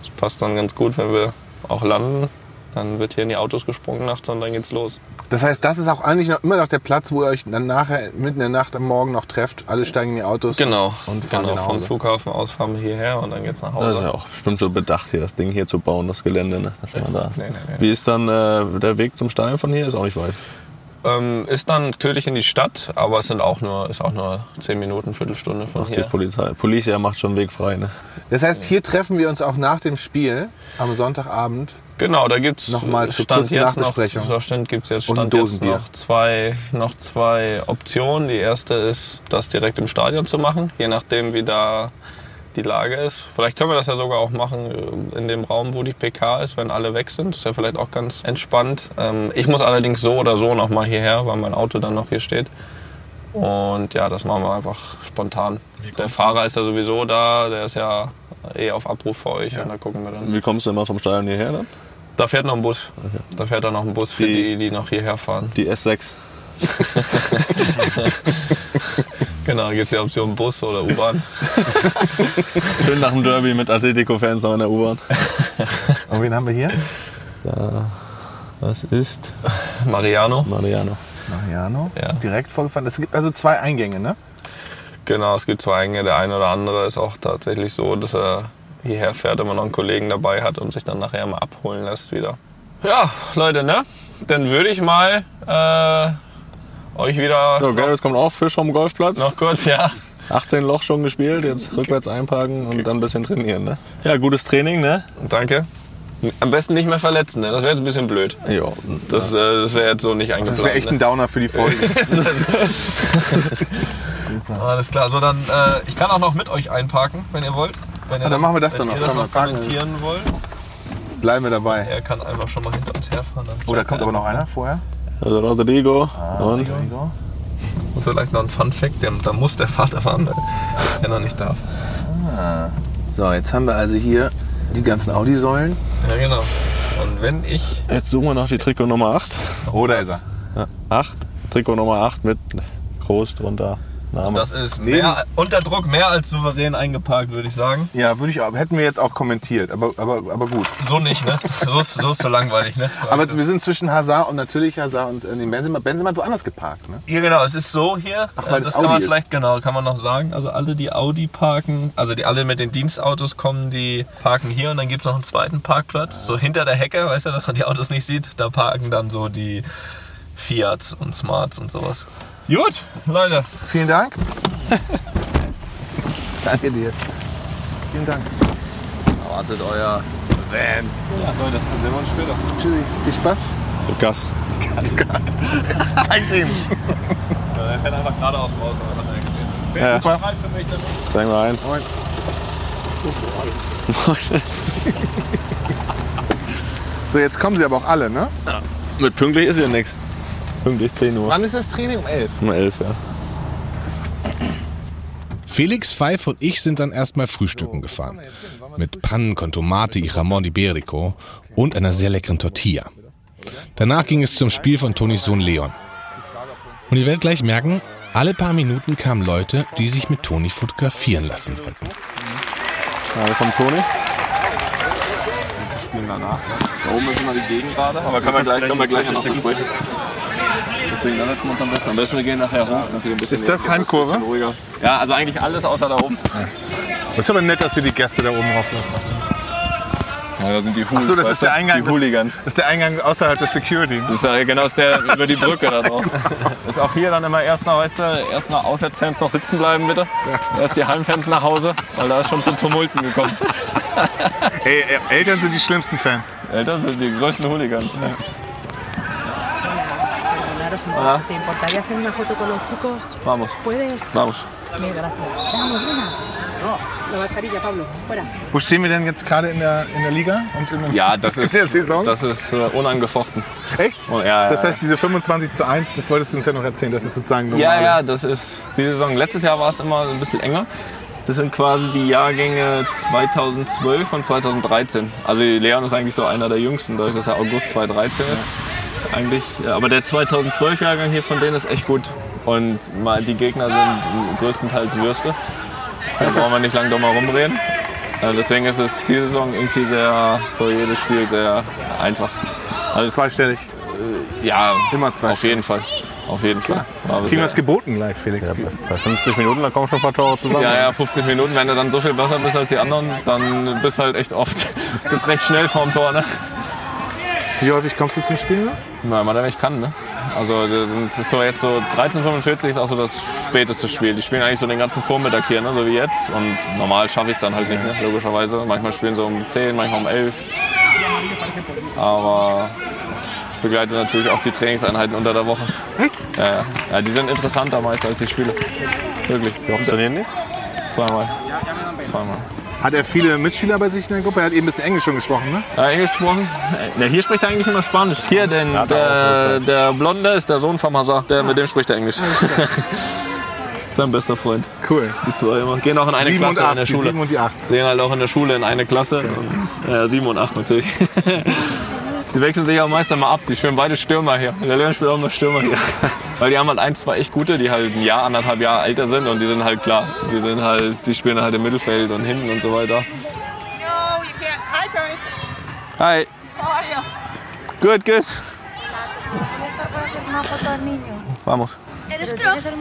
Das passt dann ganz gut, wenn wir auch landen. Dann wird hier in die Autos gesprungen nachts und dann geht's los. Das heißt, das ist auch eigentlich noch immer noch der Platz, wo ihr euch dann nachher mitten in der Nacht am Morgen noch trefft. Alle steigen in die Autos. Genau. Und fahren genau. nach Vom. Flughafen aus fahren wir hierher und dann geht's nach Hause. Das ist ja auch bestimmt so bedacht, hier das Ding hier zu bauen, das Gelände. Ne? Dass man da. Nee, nee, nee. Wie ist dann äh, der Weg zum Stadion von hier? Ist auch nicht weit. Ähm, ist dann natürlich in die Stadt, aber es sind auch nur, ist auch nur 10 Minuten, Viertelstunde von Ach, die hier. Polizei. Policia macht schon Weg frei. Ne? Das heißt, hier treffen wir uns auch nach dem Spiel am Sonntagabend. Genau, da gibt's Nochmal zur Stand jetzt noch, stand, gibt's jetzt, Stand jetzt noch zwei, noch zwei Optionen. Die erste ist, das direkt im Stadion zu machen, je nachdem wie da die Lage ist. Vielleicht können wir das ja sogar auch machen äh, in dem Raum, wo die PK ist, wenn alle weg sind. Das ist ja vielleicht auch ganz entspannt. Ähm, Ich muss allerdings so oder so noch mal hierher, weil mein Auto dann noch hier steht. Und ja, das machen wir einfach spontan. Der Fahrer ist ja sowieso da, der ist ja eh auf Abruf für euch und da gucken wir dann. Wie kommst du immer vom Stadion hierher dann? Da fährt noch ein Bus. Da fährt dann noch ein Bus für Die- die, die noch hierher fahren. Die S6. [laughs] Genau, da gibt es die Option Bus oder U-Bahn. [laughs] Schön nach dem Derby mit Atletico-Fans noch in der U-Bahn. [laughs] Und wen haben wir hier? Das ist Mariano. Mariano. Mariano. Ja. Direkt vorgefahren. Es gibt also zwei Eingänge, ne? Genau, es gibt zwei Eingänge. Der eine oder andere ist auch tatsächlich so, dass er hierher fährt, immer noch einen Kollegen dabei hat und sich dann nachher mal abholen lässt wieder. Ja, Leute, ne? Dann würde ich mal äh, euch wieder So, Gareth kommt auch Fisch vom Golfplatz. noch kurz, ja. 18 Loch schon gespielt, jetzt rückwärts einparken und dann ein bisschen trainieren. Ne? Ja, gutes Training, ne? Danke. Am besten nicht mehr verletzen, ne? Das wäre jetzt ein bisschen blöd. Ja. Das, äh, das wäre jetzt so nicht eingeplant. Das wäre echt ne? ein Downer für die Folge. [laughs] Alles klar, so dann, äh, ich kann auch noch mit euch einparken, wenn ihr wollt. Wenn ihr Ah, dann machen wir das wenn dann ihr noch. das Komm, noch wir parken. kommentieren wollt. Bleiben wir dabei. Er kann einfach schon mal hinter uns herfahren. Oh, da kommt aber noch einer vorher. Also Rodrigo und Rigo. Ist vielleicht noch ein Fun Fact, der, da muss der Vater fahren, weil er noch nicht darf. So, jetzt haben wir also hier die ganzen Audi-Säulen. Ja, genau. Und wenn ich. Jetzt suchen wir noch die Trikot Nummer 8. Oh, da ist er. Ja, 8. Trikot Nummer 8 mit groß drunter Name. Das ist mehr, unter Druck mehr als souverän eingeparkt, würde ich sagen. Ja, würde ich auch, hätten wir jetzt auch kommentiert, aber, aber, aber gut. So nicht, ne? So ist, so ist so langweilig, ne? [laughs] Aber wir sind zwischen Hazard und natürlich Hazard und äh, Benzema. Benzema hat woanders geparkt, ne? Hier genau, es ist so hier. Ach, weil äh, das das kann man Audi ist. vielleicht genau, kann man noch sagen. Also alle, die Audi parken, also die alle mit den Dienstautos kommen, die parken hier und dann gibt es noch einen zweiten Parkplatz, so hinter der Hecke, weißt du, dass man die Autos nicht sieht. Da parken dann so die Fiats und Smarts und sowas. Gut, Leute. Vielen Dank. [laughs] Danke dir. Vielen Dank. Erwartet euer Van. Ja, Leute, dann sehen wir uns später. Tschüssi. Viel Spaß. Gas. [laughs] Zeig's ihm. Er fährt einfach geradeaus raus. aber hat er gesehen. Ja, Super. Bereit für mich dann. steigen wir ein. [laughs] So, jetzt kommen sie aber auch alle, ne? Mit pünktlich ist hier nichts. Pünktlich 10 Uhr. Wann ist das Training? Um 11. Um 11, ja. Felix, Pfeif und ich sind dann erstmal frühstücken gefahren. Mit Pannen con Tomate y Jamón Iberico und einer sehr leckeren Tortilla. Danach ging es zum Spiel von Tonys Sohn Leon. Und ihr werdet gleich merken, alle paar Minuten kamen Leute, die sich mit Toni fotografieren lassen wollten. Ja, da kommt Toni. spielen danach. Da oben ist immer die Gegend gerade, aber können wir gleich, können wir gleich noch besprechen. Deswegen dann setzen wir uns am besten. Am besten wir gehen nachher hoch. Ist das ruhiger. Ja, also eigentlich alles außer da oben. Das ist aber nett, dass ihr die Gäste da oben rauflasst. Ja, da sind die Hools, Ach so, das ist der? Eingang. Die Hooligans. Das ist der Eingang außerhalb der Security. Das ist ja genau ist der über die Brücke da drauf. [laughs] Ist auch hier dann immer erst nach, weißt du, erst nach Auswärtsfans noch sitzen bleiben bitte. Erst die Heimfans nach Hause, weil da ist schon zu Tumulten gekommen. Ey, Eltern sind die schlimmsten Fans. Eltern sind die größten Hooligans. Claro, ¿te importaría hacer una foto con los chicos? Vamos, ¿Puedes? vamos. Mil gracias. Vamos, venga. La mascarilla, Pablo. Fuera. Wo stehen wir denn jetzt gerade in der, in der Liga? Und in, Ja, das in [laughs] ist, der Saison? das ist äh, unangefochten. Echt? Oh, ja, ja, Das ja. heißt, diese 25 zu 1, das wolltest du uns ja noch erzählen, das ist sozusagen normal. Ja, ja, das ist die Saison. Letztes Jahr war es immer ein bisschen enger. Das sind quasi die Jahrgänge 2012 und 2013. Also Leon ist eigentlich so einer der jüngsten, dadurch, dass er August 2013 ist. Eigentlich, ja, aber der 2012-Jahrgang hier von denen ist echt gut. Und mal, die Gegner sind größtenteils Würste. Da brauchen wir nicht lange drum herum reden. Äh, Deswegen ist es diese Saison irgendwie sehr, so jedes Spiel sehr einfach. Also, Zweistellig. ja, Immer auf zweistellig. jeden Fall. Auf jeden Fall. Kriegen wir es geboten gleich, Felix? Bei 50 Minuten, da kommen schon ein paar Tore zusammen. Ja, ja, 15 Minuten, wenn du dann so viel besser bist als die anderen, dann bist du halt echt oft, [laughs] bist recht schnell vorm Tor, ne? Wie häufig kommst du zum Spiel? Na, mal, wenn ich kann, ne? Also das ist so jetzt so 13:45 ist auch so das späteste Spiel. Die spielen eigentlich so den ganzen Vormittag hier, ne? so wie jetzt. Und normal schaffe ich es dann halt nicht, ne? logischerweise. Manchmal spielen sie um 10, manchmal um 11. Aber ich begleite natürlich auch die Trainingseinheiten unter der Woche. Echt? Ja, ja. ja die sind interessanter meist als die Spiele. Wirklich. Wie oft trainieren die? Zweimal. Zweimal. Hat er viele Mitspieler bei sich in der Gruppe? Er hat eben ein bisschen Englisch schon gesprochen, ne? Ja, Englisch gesprochen? Na, hier spricht er eigentlich immer Spanisch. Hier, denn Ja, der, der Blonde ist der Sohn vom Hazard. Der, mit dem spricht er Englisch. [laughs] Sein bester Freund. Cool. Die zwei immer. Gehen auch in eine Sieben und Klasse in acht, der die Schule. sieben und die acht. Gehen halt auch in der Schule in eine Klasse. Und, ja, sieben und acht natürlich. [laughs] Die wechseln sich auch meist immer ab. Die spielen beide Stürmer hier. Der Leon spielt auch immer Stürmer hier. [laughs] Weil die haben halt ein, zwei echt gute, die halt ein Jahr, anderthalb Jahre älter sind und die sind halt klar. Die sind halt, die spielen halt im Mittelfeld und hinten und so weiter. Hi. Good, good. Vamos. ¿Eres cross?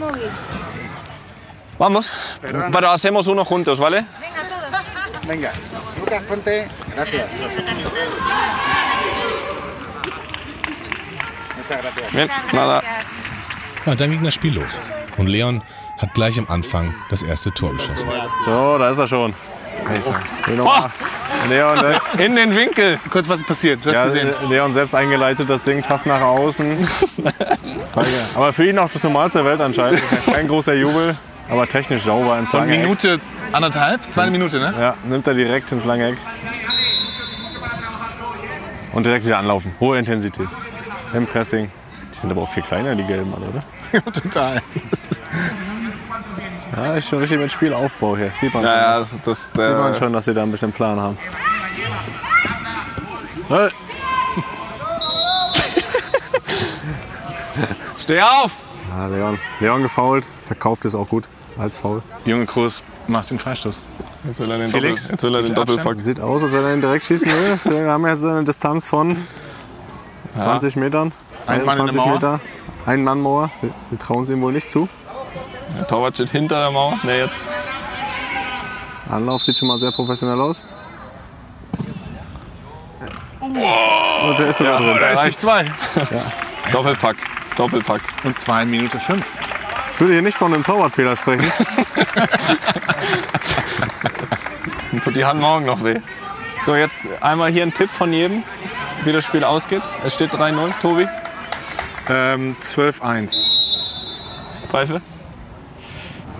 Vamos. Pero hacemos uno juntos, ¿vale? Venga, Lucas, ponte. Gracias. Muchas gracias. Bien, nada. Ja, dann ging das Spiel los. Und Leon hat gleich am Anfang das erste Tor geschossen. So, da ist er schon. Alter. Boah. Leon, selbst, [laughs] In den Winkel. Kurz, was ist passiert? Du hast ja, gesehen. Leon selbst eingeleitet, das Ding passt nach außen. [laughs] aber für ihn auch das Normalste der Welt anscheinend. Kein großer Jubel, aber technisch sauber ins Von lange Eck. Minute anderthalb? Zweite Minute, ne? Ja, nimmt er direkt ins lange Eck. Und direkt wieder anlaufen. Hohe Intensität. Im Pressing. Die sind aber auch viel kleiner, die gelben alle, oder? [laughs] Total. Ja, ist schon richtig mit Spielaufbau hier. Sieht man schon, Ja, ja, dass, das, sieht man äh, schon, dass sie da ein bisschen Plan haben. Hey, [laughs] Steh auf! Ja, Leon. Leon gefault, verkauft es auch gut als Foul. Junge Groß macht den Freistoß. Jetzt will er den, Felix, Doppel, jetzt will er den Doppelpack. Sieht aus, als wenn er ihn direkt schießen will. [laughs] Wir haben jetzt eine Distanz von 20 Metern, Ein Mann in der 22 Mauer. Meter. Ein Mann Mauer. Wir, wir trauen es ihm wohl nicht zu. Der Torwart steht hinter der Mauer. Ne, jetzt. Anlauf sieht schon mal sehr professionell aus. Und der ist sogar drin. Da ist die zwei. [laughs] Doppelpack. Doppelpack. Und zwar in Minute fünf. Ich würde hier nicht von einem Torwartfehler sprechen. Dann [laughs] tut die Hand morgen noch weh. So, jetzt einmal hier ein Tipp von jedem, wie das Spiel ausgeht. Es steht 3-0. Tobi, Ähm, 12-1. Pfeife.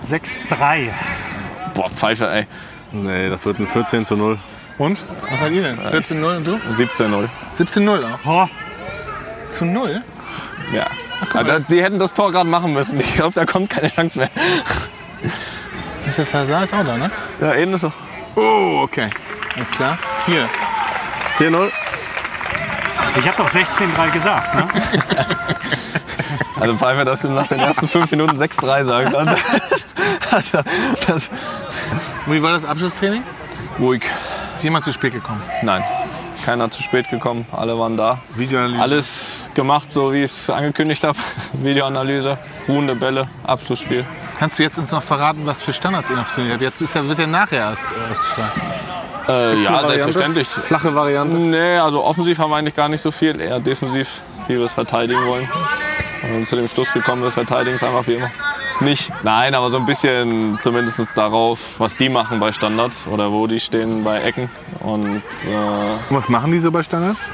6-3. Boah, Pfeife, ey. Nee, das wird ein 14 zu 0. Und? Was seid ihr denn? 14-0 und du? 17-0. 17-0 auch. Oh, Zu 0? Ja. Aber das, sie hätten das Tor gerade machen müssen. Ich glaube, da kommt keine Chance mehr. Ist das Hazard ist auch da, ne? Ja, ähnlich so. Oh, okay. Alles klar. 4. 4-0. ich habe doch 16-3 gesagt. Ne? [laughs] Also Pfeife, dass du nach den ersten fünf Minuten 6-3 sagst. [laughs] Also, das, Wie war das Abschlusstraining? ruhig. Ist jemand zu spät gekommen? Nein, keiner zu spät gekommen. Alle waren da. Videoanalyse. Alles gemacht, so wie ich es angekündigt habe. Videoanalyse, ruhende Bälle, Abschlussspiel. Kannst du jetzt uns noch verraten, was für Standards ihr noch trainiert habt? Jetzt ist ja, wird ja nachher erst äh, ausgestrahlt. Äh, ja, Variante? selbstverständlich. Flache Variante. Nee, also offensiv haben wir eigentlich gar nicht so viel, eher defensiv, wie wir es verteidigen wollen. Sind zu dem Schluss gekommen, wir verteidigen es einfach wie immer. Nicht, nein, aber so ein bisschen zumindest darauf, was die machen bei Standards oder wo die stehen bei Ecken. Und äh, Was machen die so bei Standards?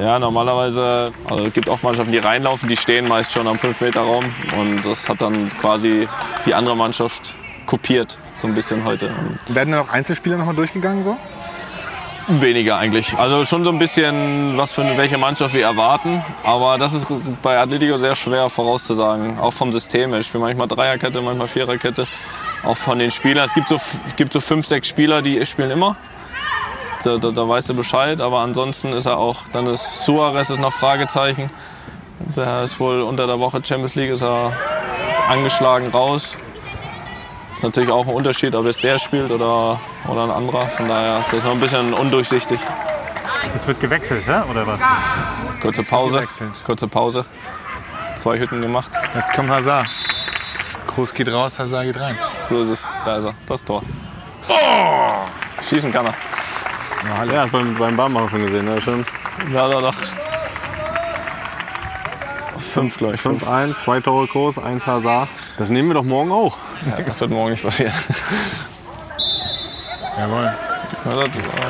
ja, normalerweise, also es gibt auch Mannschaften, die reinlaufen, die stehen meist schon am 5-Meter-Raum und das hat dann quasi die andere Mannschaft kopiert, so ein bisschen heute. Werden da noch Einzelspieler nochmal durchgegangen so? Weniger eigentlich. Also schon so ein bisschen, was für eine, welche Mannschaft wir erwarten. Aber das ist bei Atletico sehr schwer vorauszusagen. Auch vom System. her. Ich spiele manchmal Dreierkette, manchmal Viererkette. Auch von den Spielern. Es gibt so, gibt so fünf, sechs Spieler, die spielen immer. Da, da, da weißt du Bescheid. Aber ansonsten ist er auch, dann ist Suarez ist noch Fragezeichen. Der ist wohl unter der Woche Champions League, ist er angeschlagen raus. Ist natürlich auch ein Unterschied, ob jetzt der spielt oder, oder ein anderer. Von daher ist das noch ein bisschen undurchsichtig. Jetzt wird gewechselt, oder was? Kurze Pause. Kurze Pause. Zwei Hütten gemacht. Jetzt kommt Hazard. Groß geht raus, Hazard geht rein. So ist es. Da ist er. Das Tor. Schießen kann er. Ja, hat beim, beim Barmachen schon gesehen. Ne? Schon Ja, da doch. Fünf, glaube ich. Fünf. 5-1, zwei Tore groß, eins Hazard. Das nehmen wir doch morgen auch. Ja, das wird morgen nicht passieren. [laughs] Jawohl.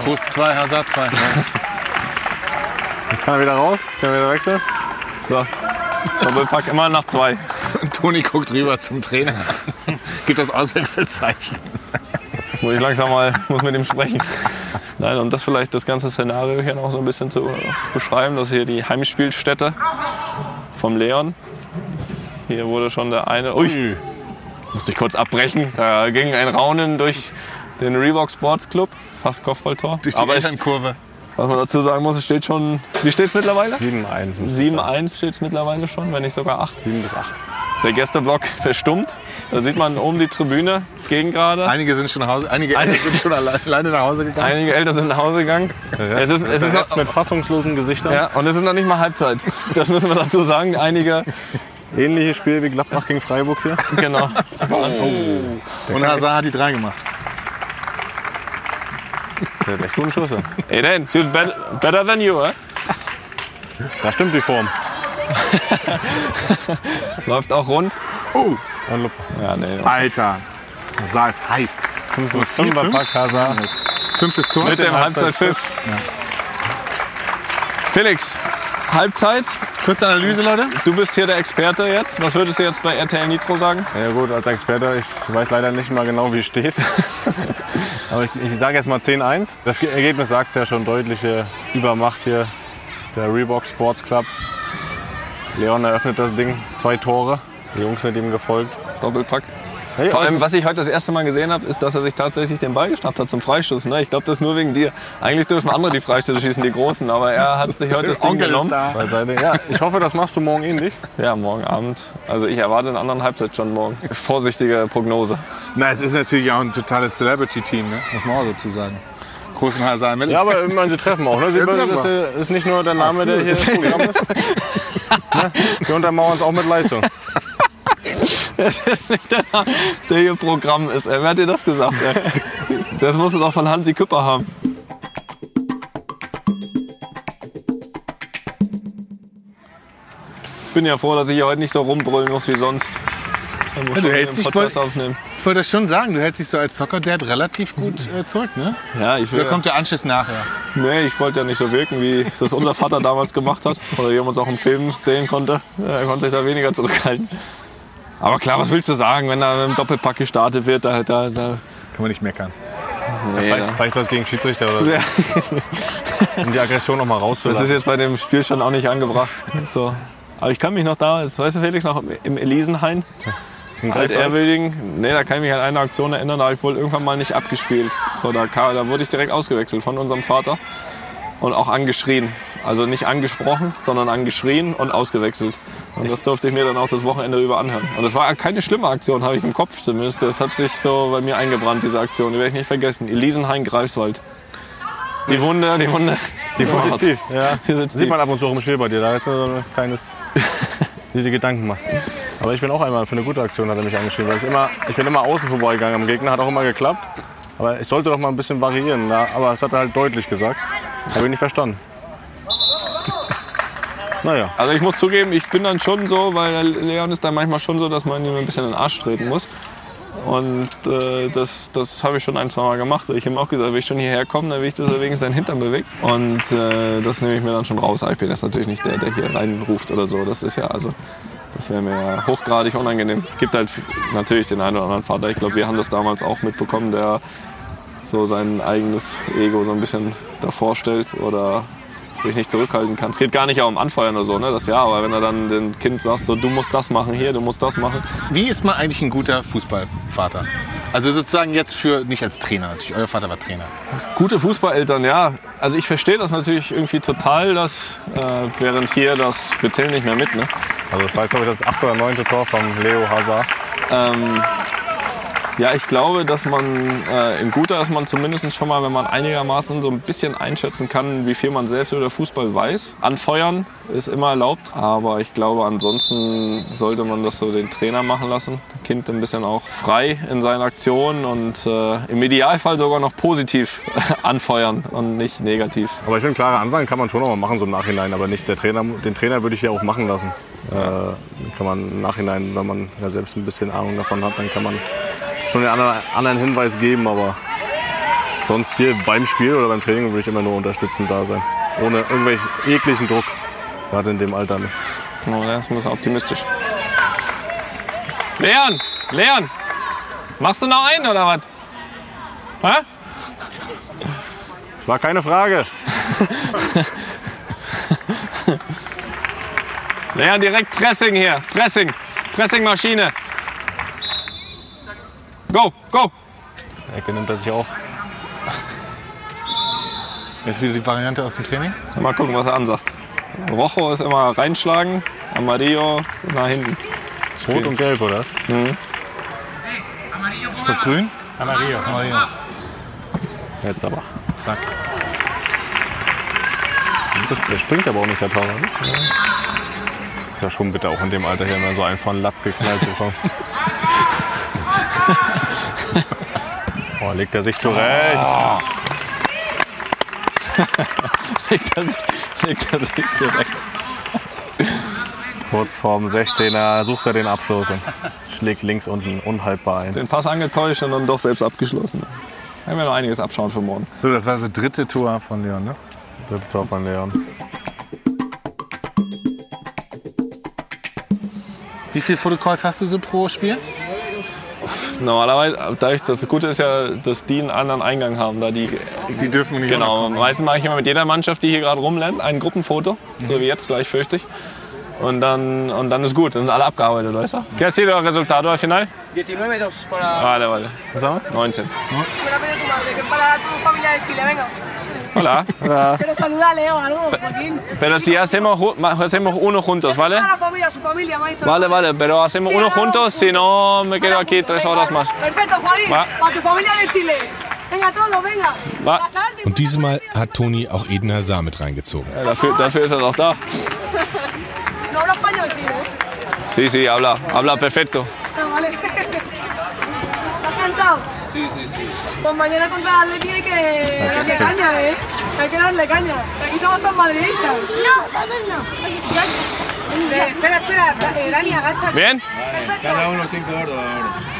Groß 2, Hazard 2. Kann er wieder raus? Kann er wieder wechseln? So. Doppelpack immer nach zwei. [laughs] Toni guckt rüber zum Trainer. [laughs] Gibt das Auswechselzeichen. Jetzt muss ich langsam mal muss mit ihm sprechen. Nein, um das vielleicht das ganze Szenario hier noch so ein bisschen zu beschreiben, das ist hier die Heimspielstätte vom Leon. Hier wurde schon der eine. Ui! Musste ich kurz abbrechen. Da ging ein Raunen durch den Reebok Sports Club. Fast Kopfballtor. Durch die Aber Elternkurve. was man dazu sagen muss, es steht schon. Wie steht es mittlerweile? 7-1. müsste es sein. 7-1 steht es mittlerweile schon, wenn nicht sogar 8. 7 bis 8. Der Gästeblock verstummt. Da sieht man oben die Tribüne, gegen gerade. Einige sind schon nach Hause, einige Eltern sind schon alle- alleine nach Hause gegangen. Einige Eltern sind nach Hause gegangen. Es ist, es ist noch, mit fassungslosen Gesichtern. ja, und es ist noch nicht mal Halbzeit. Das müssen wir dazu sagen. Einige, Ähnliches Spiel wie Gladbach gegen Freiburg hier. genau. Und Hazard hat die drei gemacht. Der hat echt guten Schüsse. Ey, Dan, she's better, better than you, eh? Da stimmt die Form. [laughs] Läuft auch rund. Ein Lupfer. Ja, nee. Alter, Hazard ist heiß. Fünferpack Hazard. Fünftes Tor. Mit dem Halbzeitpfiff. Felix, Halbzeit. Kurze Analyse, Leute. Du bist hier der Experte jetzt. Was würdest du jetzt bei RTL Nitro sagen? Ja gut, als Experte, ich weiß leider nicht mal genau, wie es steht. [laughs] Aber ich, ich sage jetzt mal 10-1. Das Ge- Ergebnis sagt es ja schon deutliche Übermacht hier. Der Reebok Sports Club. Leon eröffnet das Ding, zwei Tore. Die Jungs sind ihm gefolgt. Doppelpack. Hey, Vor allem, was ich heute das erste Mal gesehen habe, ist, dass er sich tatsächlich den Ball geschnappt hat zum Freistoß. Ne? Ich glaube, das ist nur wegen dir. Eigentlich dürfen andere die Freistöße schießen, die Großen, aber er hat sich heute das Ding Onkel ist genommen. da. Beiseite. Ja, ich hoffe, das machst du morgen ähnlich. Ja, morgen Abend. Also ich erwarte in der anderen Halbzeit schon morgen. Vorsichtige Prognose. Na, es ist natürlich auch ein totales Celebrity-Team, ne? muss man auch dazu sagen. Großen im Ja, aber ich meine, sie treffen auch. Ne? Sie, treffen das ist, ist nicht nur der Name, der hier im Programm ist. [laughs] ne? Wir untermauern es auch mit Leistung. [laughs] Der hier Programm ist. Wer hat dir das gesagt? Das musst du doch von Hansi Küpper haben. Ich bin ja froh, dass ich hier heute nicht so rumbrüllen muss wie sonst. Ja, du hältst dich voll- aufnehmen. Ich wollte das schon sagen, du hältst dich so als Soccer-Dad relativ gut äh, zurück, ne? Ja, ich will, Da kommt der Anschluss nachher. nee, ich wollte ja nicht so wirken, wie das unser Vater damals gemacht hat. Oder wie man es auch im Film sehen konnte. Er konnte sich da weniger zurückhalten. Aber klar, was willst du sagen, wenn da mit dem Doppelpack gestartet wird? Da, da, da, Kann man nicht meckern. nee, Vielleicht, vielleicht was gegen Schiedsrichter oder so. Ja. [laughs] Um die Aggression noch mal Das ist jetzt bei dem Spielstand auch nicht angebracht. So. Aber ich kann mich noch da, das weißt du Felix, noch im Elisenhain, In als Greifswald. Ehrwilligen, nee, da kann ich mich an eine Aktion erinnern, da habe ich wohl irgendwann mal nicht abgespielt. So, da, da wurde ich direkt ausgewechselt von unserem Vater und auch angeschrien. Also nicht angesprochen, sondern angeschrien und ausgewechselt. Und das durfte ich mir dann auch das Wochenende über anhören. Und das war keine schlimme Aktion, habe ich im Kopf zumindest. Das hat sich so bei mir eingebrannt, diese Aktion. Die werde ich nicht vergessen. Elisenhain, Greifswald. Die Wunde, die Wunde. Die Wunde ist tief. Ja. Sieht man ab und zu auch im Spiel bei dir. Da ist so ein kleines, [laughs] wie du dir Gedanken machst. Aber ich bin auch einmal für eine gute Aktion, hat er mich angeschrieben. Weil ich, immer, ich bin immer außen vorbeigegangen am Gegner, hat auch immer geklappt. Aber ich sollte doch mal ein bisschen variieren. Ja, aber das hat er halt deutlich gesagt. Habe ich nicht verstanden. [laughs] Naja, Also ich muss zugeben, ich bin dann schon so, weil Leon ist dann manchmal schon so, dass man ihm ein bisschen in den Arsch treten muss. Und äh, das, das habe ich schon ein, zwei Mal gemacht. Ich habe ihm auch gesagt, wenn ich schon hierher komme, dann will ich, dass er wegen seinen Hintern bewegt. Und äh, das nehme ich mir dann schon raus. Ich bin jetzt natürlich nicht der, der hier reinruft oder so. Das ist ja also, das wäre mir ja hochgradig unangenehm. Gibt halt natürlich den einen oder anderen Vater. Ich glaube, wir haben das damals auch mitbekommen, der so sein eigenes Ego so ein bisschen davor stellt oder sich nicht zurückhalten kann. Es geht gar nicht auch um Anfeuern oder so, ne? Das ja, aber wenn er dann dem Kind sagt, so, du musst das machen hier, du musst das machen. Wie ist man eigentlich ein guter Fußballvater? Also sozusagen jetzt für, nicht als Trainer natürlich, euer Vater war Trainer. Gute Fußballeltern, ja. Also ich verstehe das natürlich irgendwie total, dass äh, während hier das, wir zählen nicht mehr mit, ne? also das war jetzt, glaube ich, das achte oder neunte Tor von Leo Hazard. Ähm, ja, ich glaube, dass man äh, im Guter ist man zumindest schon mal, wenn man einigermaßen so ein bisschen einschätzen kann, wie viel man selbst über Fußball weiß. Anfeuern ist immer erlaubt, aber ich glaube, ansonsten sollte man das so den Trainer machen lassen. Das Kind ein bisschen auch frei in seinen Aktionen und äh, im Idealfall sogar noch positiv [laughs] anfeuern und nicht negativ. Aber ich finde, klare Ansagen kann man schon noch mal machen, so im Nachhinein. Aber nicht der Trainer, den Trainer würde ich ja auch machen lassen. Äh, kann man im Nachhinein, wenn man ja selbst ein bisschen Ahnung davon hat, dann kann man schon den anderen, anderen Hinweis geben. Aber sonst hier beim Spiel oder beim Training würde ich immer nur unterstützend da sein. Ohne irgendwelchen jeglichen Druck. Gerade in dem Alter nicht. Oh, das bisschen optimistisch. Leon! Leon! Machst du noch einen oder was? Hä? Das war keine Frage. [laughs] Leon, direkt Pressing hier. Pressing. Pressingmaschine. Go, go. Ecke nimmt er sich auf. Jetzt wieder die Variante aus dem Training? Mal gucken, was er ansagt. Rojo ist immer reinschlagen, Amarillo nach hinten. Rot und gelb, oder? Ist das grün? Amarillo. Amarillo. Jetzt aber. Zack. Der springt aber auch nicht, der Taucher. Ne? Ist ja schon bitter, auch in dem Alter hier immer so einen von Latz geknallt zu bekommen. [laughs] [laughs] oh, legt er sich zurecht. [laughs] Legt er sich, legt er sich zurecht. Kurz vorm 16er sucht er den Abschluss und schlägt links unten unhaltbar ein. Den Pass angetäuscht und dann doch selbst abgeschlossen. Haben wir noch einiges abschauen für morgen. So, das war das dritte Tor von Leon, ne? Dritte Tor von Leon. Wie viele Fotocalls hast du so pro Spiel? Normalerweise, dadurch, das Gute ist ja, dass die einen anderen Eingang haben, da die Die dürfen nicht Genau, meistens mache ich immer mit jeder Mannschaft, die hier gerade rumrennt, ein Gruppenfoto, so wie jetzt gleich fürchte ich. und dann, und dann ist gut. Dann sind alle abgearbeitet, weißt du? ¿Qué ha sido el resultado al final? 19-2 para. Vale, vale. Was haben wir? 19. Buena Chile, venga. Hola. Pero saludale o algo, Joaquín. Pero si hacemos, hacemos uno juntos, ¿vale? A la familia, a su familia. Vale, vale, pero hacemos Sí, uno juntos, si no me quedo aquí tres horas más. Perfecto, Joaquín. Va. Para tu familia de Chile. Venga, todos, venga. Va. Und dieses Mal hat Toni auch Eden Hazard mit reingezogen. Ja, dafür, dafür ist er doch da. [laughs] No hablo español, sí, ¿eh? Sí, sí, habla, habla perfecto. No, vale. Sí, sí, sí. Pues mañana contra el Atleti hay que darle caña, ¿eh? Hay que darle caña. Aquí somos todos madridistas. No, todos no. Eh, espera, espera. eh, Dani, agacha. Bien? Cada uno cinco euros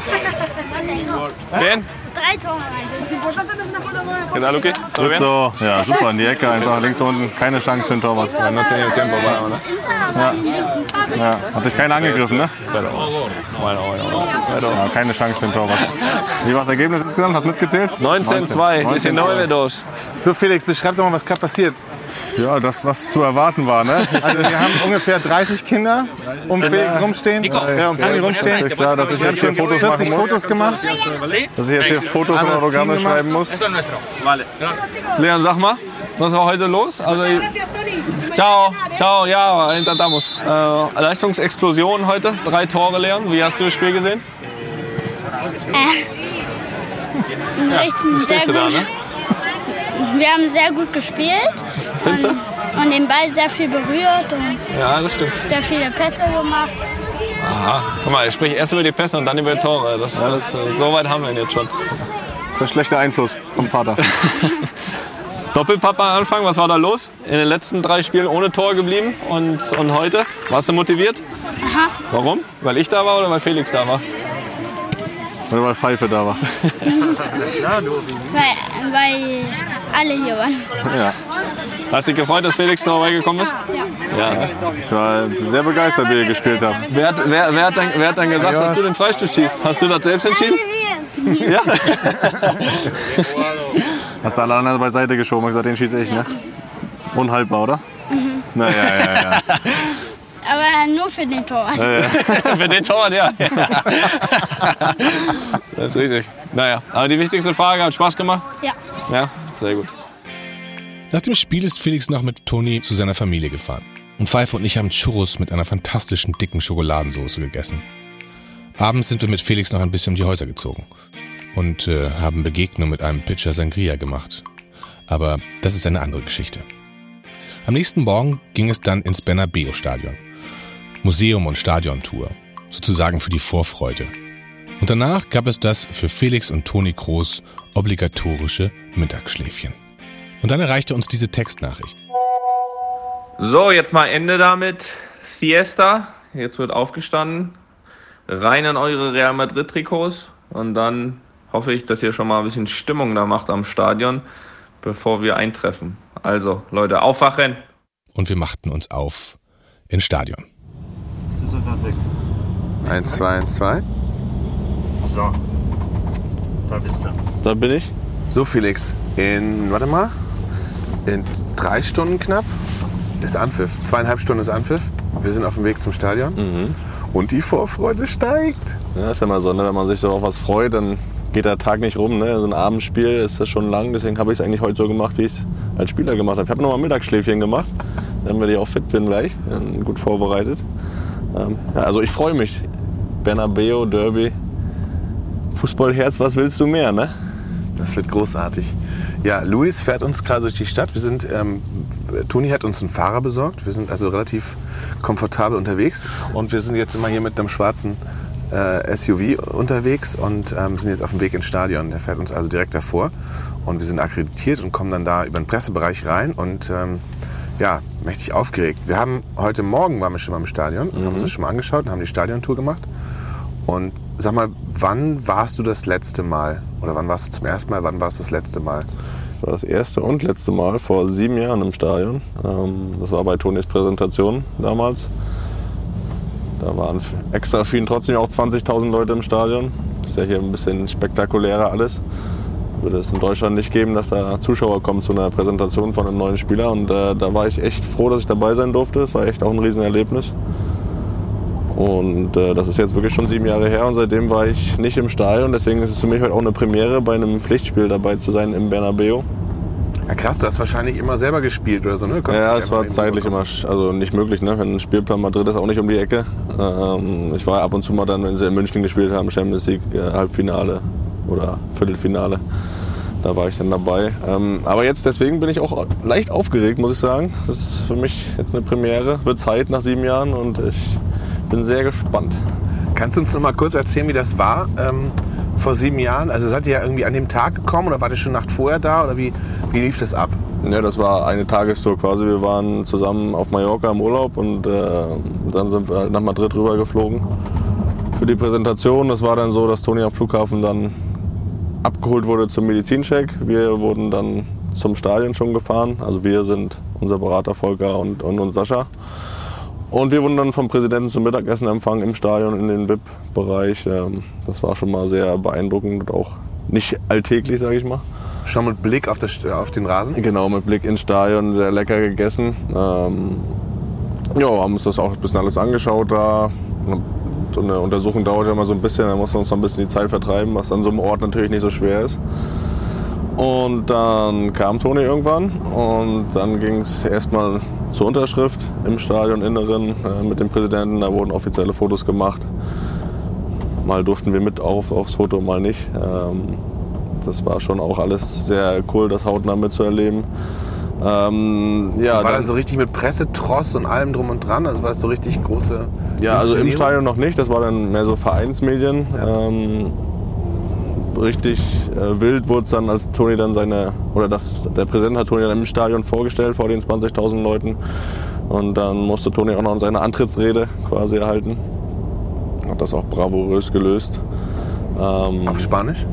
[laughs] Bien? Drei Tore Lo importante no es una foto con el ¿Qué tal, Luki? ¿Todo Gut so, ja, super in die Ecke, einfach links unten, keine Chance für den Torwart. Ja, no tenía tiempo para nada. Ja. Ja, hat dich keiner angegriffen, ne? Ja, keine Chance für den Torwart. Wie war das Ergebnis insgesamt? Hast du mitgezählt? 19-2, 19-2. So, Felix, beschreib doch mal, was gerade passiert. Ja, das, was zu erwarten war, ne? [laughs] Also wir haben ungefähr 30 Kinder um Felix rumstehen, äh, um Toni rumstehen. Klar, dass ich jetzt hier Fotos 40 machen muss. Fotos gemacht. Dass ich jetzt hier Fotos und Autogramme schreiben muss. Vale. Leon, sag mal, was war heute los? Also, Gracias, Toni. ciao, ciao, ja, intentamos. Äh, Leistungsexplosion heute, drei Tore, Leon. Wie hast du das Spiel gesehen? Echt sehr Stehst du da, gut. ne? Wir haben sehr gut gespielt. Findest du? Und, und den Ball sehr viel berührt und Ja, das stimmt. sehr viele Pässe gemacht. Aha, guck mal, ich spreche erst über die Pässe und dann über die Tore. Das, das, äh, so weit haben wir ihn jetzt schon. Das ist der schlechte Einfluss vom Vater. [laughs] Doppelpapa Anfang, was war da los? In den letzten drei Spielen ohne Tor geblieben und, und heute? Warst du motiviert? Aha. Warum? Weil ich da war oder weil Felix da war? Oder weil Pfeife da war. [laughs] Weil, weil alle hier waren. Ja. Hast du dich gefreut, dass Felix da vorbeigekommen ist? Ja. Ja. Ich war sehr begeistert, wie ihr gespielt habt. Wer, hat- wer, wer, hat dann, wer hat dann gesagt, dass du den Freistoß schießt? Hast du das selbst entschieden? Ja. [laughs] Hast du alle anderen beiseite geschoben und gesagt, den schieße ich, ne? Unhaltbar, oder? Na ja, ja, ja. [laughs] Aber nur für den Torwart. [laughs] Für den Torwart, ja. das ist richtig. Naja, aber die wichtigste Frage, hat Spaß gemacht? Ja. Ja, sehr gut. Nach dem Spiel ist Felix noch mit Toni zu seiner Familie gefahren. Und Pfeife und ich haben Churros mit einer fantastischen dicken Schokoladensauce gegessen. Abends sind wir mit Felix noch ein bisschen um die Häuser gezogen und äh, haben Begegnung mit einem Pitcher Sangria gemacht. Aber das ist eine andere Geschichte. Am nächsten Morgen ging es dann ins Bernabeo Stadion. Museum und Stadiontour, sozusagen für die Vorfreude. Und danach gab es das für Felix und Toni Kroos obligatorische Mittagsschläfchen. Und dann erreichte uns diese Textnachricht. So, jetzt mal Ende damit. Siesta. Jetzt wird aufgestanden. Rein in eure Real Madrid Trikots. Und dann hoffe ich, dass ihr schon mal ein bisschen Stimmung da macht am Stadion, bevor wir eintreffen. Also, Leute, aufwachen. Und wir machten uns auf ins Stadion. Jetzt ist er gerade weg. 1, 2, 1, 2. So. Da bist du. Da bin ich. So, Felix, in, warte mal, in drei Stunden knapp ist Anpfiff. Zweieinhalb Stunden ist Anpfiff. Wir sind auf dem Weg zum Stadion. Und die Vorfreude steigt. Ja, ist ja mal so, ne? wenn man sich so auf was freut, dann geht der Tag nicht rum. Ne? So ein Abendspiel ist das schon lang, deswegen habe ich es eigentlich heute so gemacht, wie ich es als Spieler gemacht habe. Ich habe nochmal Mittagsschläfchen gemacht, damit ich auch fit bin gleich, gut vorbereitet. Ähm, ja, also ich freue mich. Bernabeo, Derby, Fußballherz, was willst du mehr, ne? Das wird großartig. Ja, Luis fährt uns gerade durch die Stadt. Wir sind, ähm, Toni hat uns einen Fahrer besorgt. Wir sind also relativ komfortabel unterwegs. Und wir sind jetzt immer hier mit einem schwarzen äh, SUV unterwegs und ähm, sind jetzt auf dem Weg ins Stadion. Der fährt uns also direkt davor. Und wir sind akkreditiert und kommen dann da über den Pressebereich rein. Und ähm, ja, mächtig aufgeregt. Wir haben heute Morgen waren wir schon mal im Stadion und haben uns das schon mal angeschaut und haben die Stadiontour gemacht. Und sag mal, wann warst du das letzte Mal? Oder wann warst du zum ersten Mal? Wann warst du das letzte Mal? Das war das erste und letzte Mal vor sieben Jahren im Stadion. Ähm, das war bei Tonis Präsentation damals. Da waren extra vielen trotzdem auch 20.000 Leute im Stadion. Ist ja hier ein bisschen spektakulärer alles. würde es in Deutschland nicht geben, dass da Zuschauer kommen zu einer Präsentation von einem neuen Spieler. Und äh, da war ich echt froh, dass ich dabei sein durfte. Es war echt auch ein Riesenerlebnis. Und äh, das ist jetzt wirklich schon sieben Jahre her und seitdem war ich nicht im Stadion. Deswegen ist es für mich heute auch eine Premiere, bei einem Pflichtspiel dabei zu sein im Bernabeu. Ja, krass, du hast wahrscheinlich immer selber gespielt oder so, ne? Konntest Ja, es war zeitlich immer also nicht möglich. Ne? Wenn ein Spielplan Madrid ist auch nicht um die Ecke. Ähm, ich war ab und zu mal dann, wenn sie in München gespielt haben, Champions League äh, Halbfinale oder Viertelfinale. Da war ich dann dabei. Ähm, aber jetzt deswegen bin ich auch leicht aufgeregt, muss ich sagen. Das ist für mich jetzt eine Premiere. Wird Zeit nach sieben Jahren und ich bin sehr gespannt. Kannst du uns noch mal kurz erzählen, wie das war ähm, vor sieben Jahren? Also seid ihr ja irgendwie an dem Tag gekommen oder wart ihr schon Nacht vorher da oder wie, wie lief das ab? Ja, das war eine Tagestour quasi. Wir waren zusammen auf Mallorca im Urlaub und äh, dann sind wir nach Madrid rüber geflogen für die Präsentation. Das war dann so, dass Toni am Flughafen dann abgeholt wurde zum Medizincheck. Wir wurden dann zum Stadion schon gefahren. Also wir sind unser Berater Volker und, und, und Sascha. Und wir wurden dann vom Präsidenten zum Mittagessen empfangen im Stadion in den VIP-Bereich. Ähm, Das war schon mal sehr beeindruckend und auch nicht alltäglich, sage ich mal. Schon mit Blick auf, das, auf den Rasen? Genau, mit Blick ins Stadion, sehr lecker gegessen. Ähm, ja, haben uns das auch ein bisschen alles angeschaut da. So eine Untersuchung dauert ja immer so ein bisschen, da muss man uns noch ein bisschen die Zeit vertreiben, was an so einem Ort natürlich nicht so schwer ist. Und dann kam Toni irgendwann und dann ging es erstmal zur Unterschrift im Stadioninneren äh, mit dem Präsidenten. Da wurden offizielle Fotos gemacht. Mal durften wir mit auf, aufs Foto, mal nicht. Ähm, das war schon auch alles sehr cool, das hautnah mitzuerleben. Ähm, ja, war dann- das so richtig mit Presse, Tross und allem drum und dran? Also war das so richtig große Ja, also im? Stadion noch nicht, das war dann mehr so Vereinsmedien. Ähm, richtig äh, wild wurde es dann, als Toni dann seine, oder das, der Präsident hat Toni dann im Stadion vorgestellt vor den 20.000 Leuten. Und dann musste Toni auch noch seine Antrittsrede quasi erhalten. Hat das auch bravourös gelöst. Ähm, Auf Spanisch?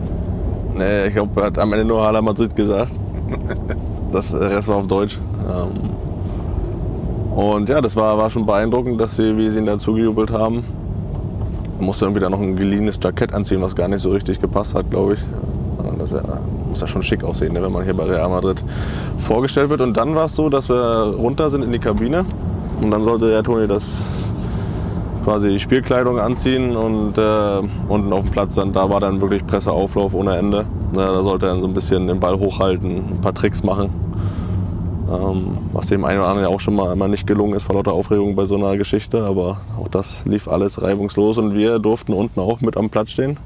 Nee, ich glaube, er hat am Ende nur Hala Madrid gesagt. [laughs] Das der Rest war auf Deutsch. Ähm, Und ja, das war, war schon beeindruckend, dass sie, wie sie ihn dazu gejubelt haben. Musste irgendwie da noch ein geliehenes Jackett anziehen, was gar nicht so richtig gepasst hat, glaube ich. Das ja, muss ja schon schick aussehen, ne, wenn man hier bei Real Madrid vorgestellt wird. Und dann war es so, dass wir runter sind in die Kabine. Und dann sollte der Toni das quasi die Spielkleidung anziehen und äh, unten auf dem Platz dann, da war dann wirklich Presseauflauf ohne Ende. Ja, da sollte er dann so ein bisschen den Ball hochhalten, ein paar Tricks machen. Ähm, was dem einen oder anderen ja auch schon mal einmal nicht gelungen ist vor lauter Aufregung bei so einer Geschichte, aber auch das lief alles reibungslos und wir durften unten auch mit am Platz stehen.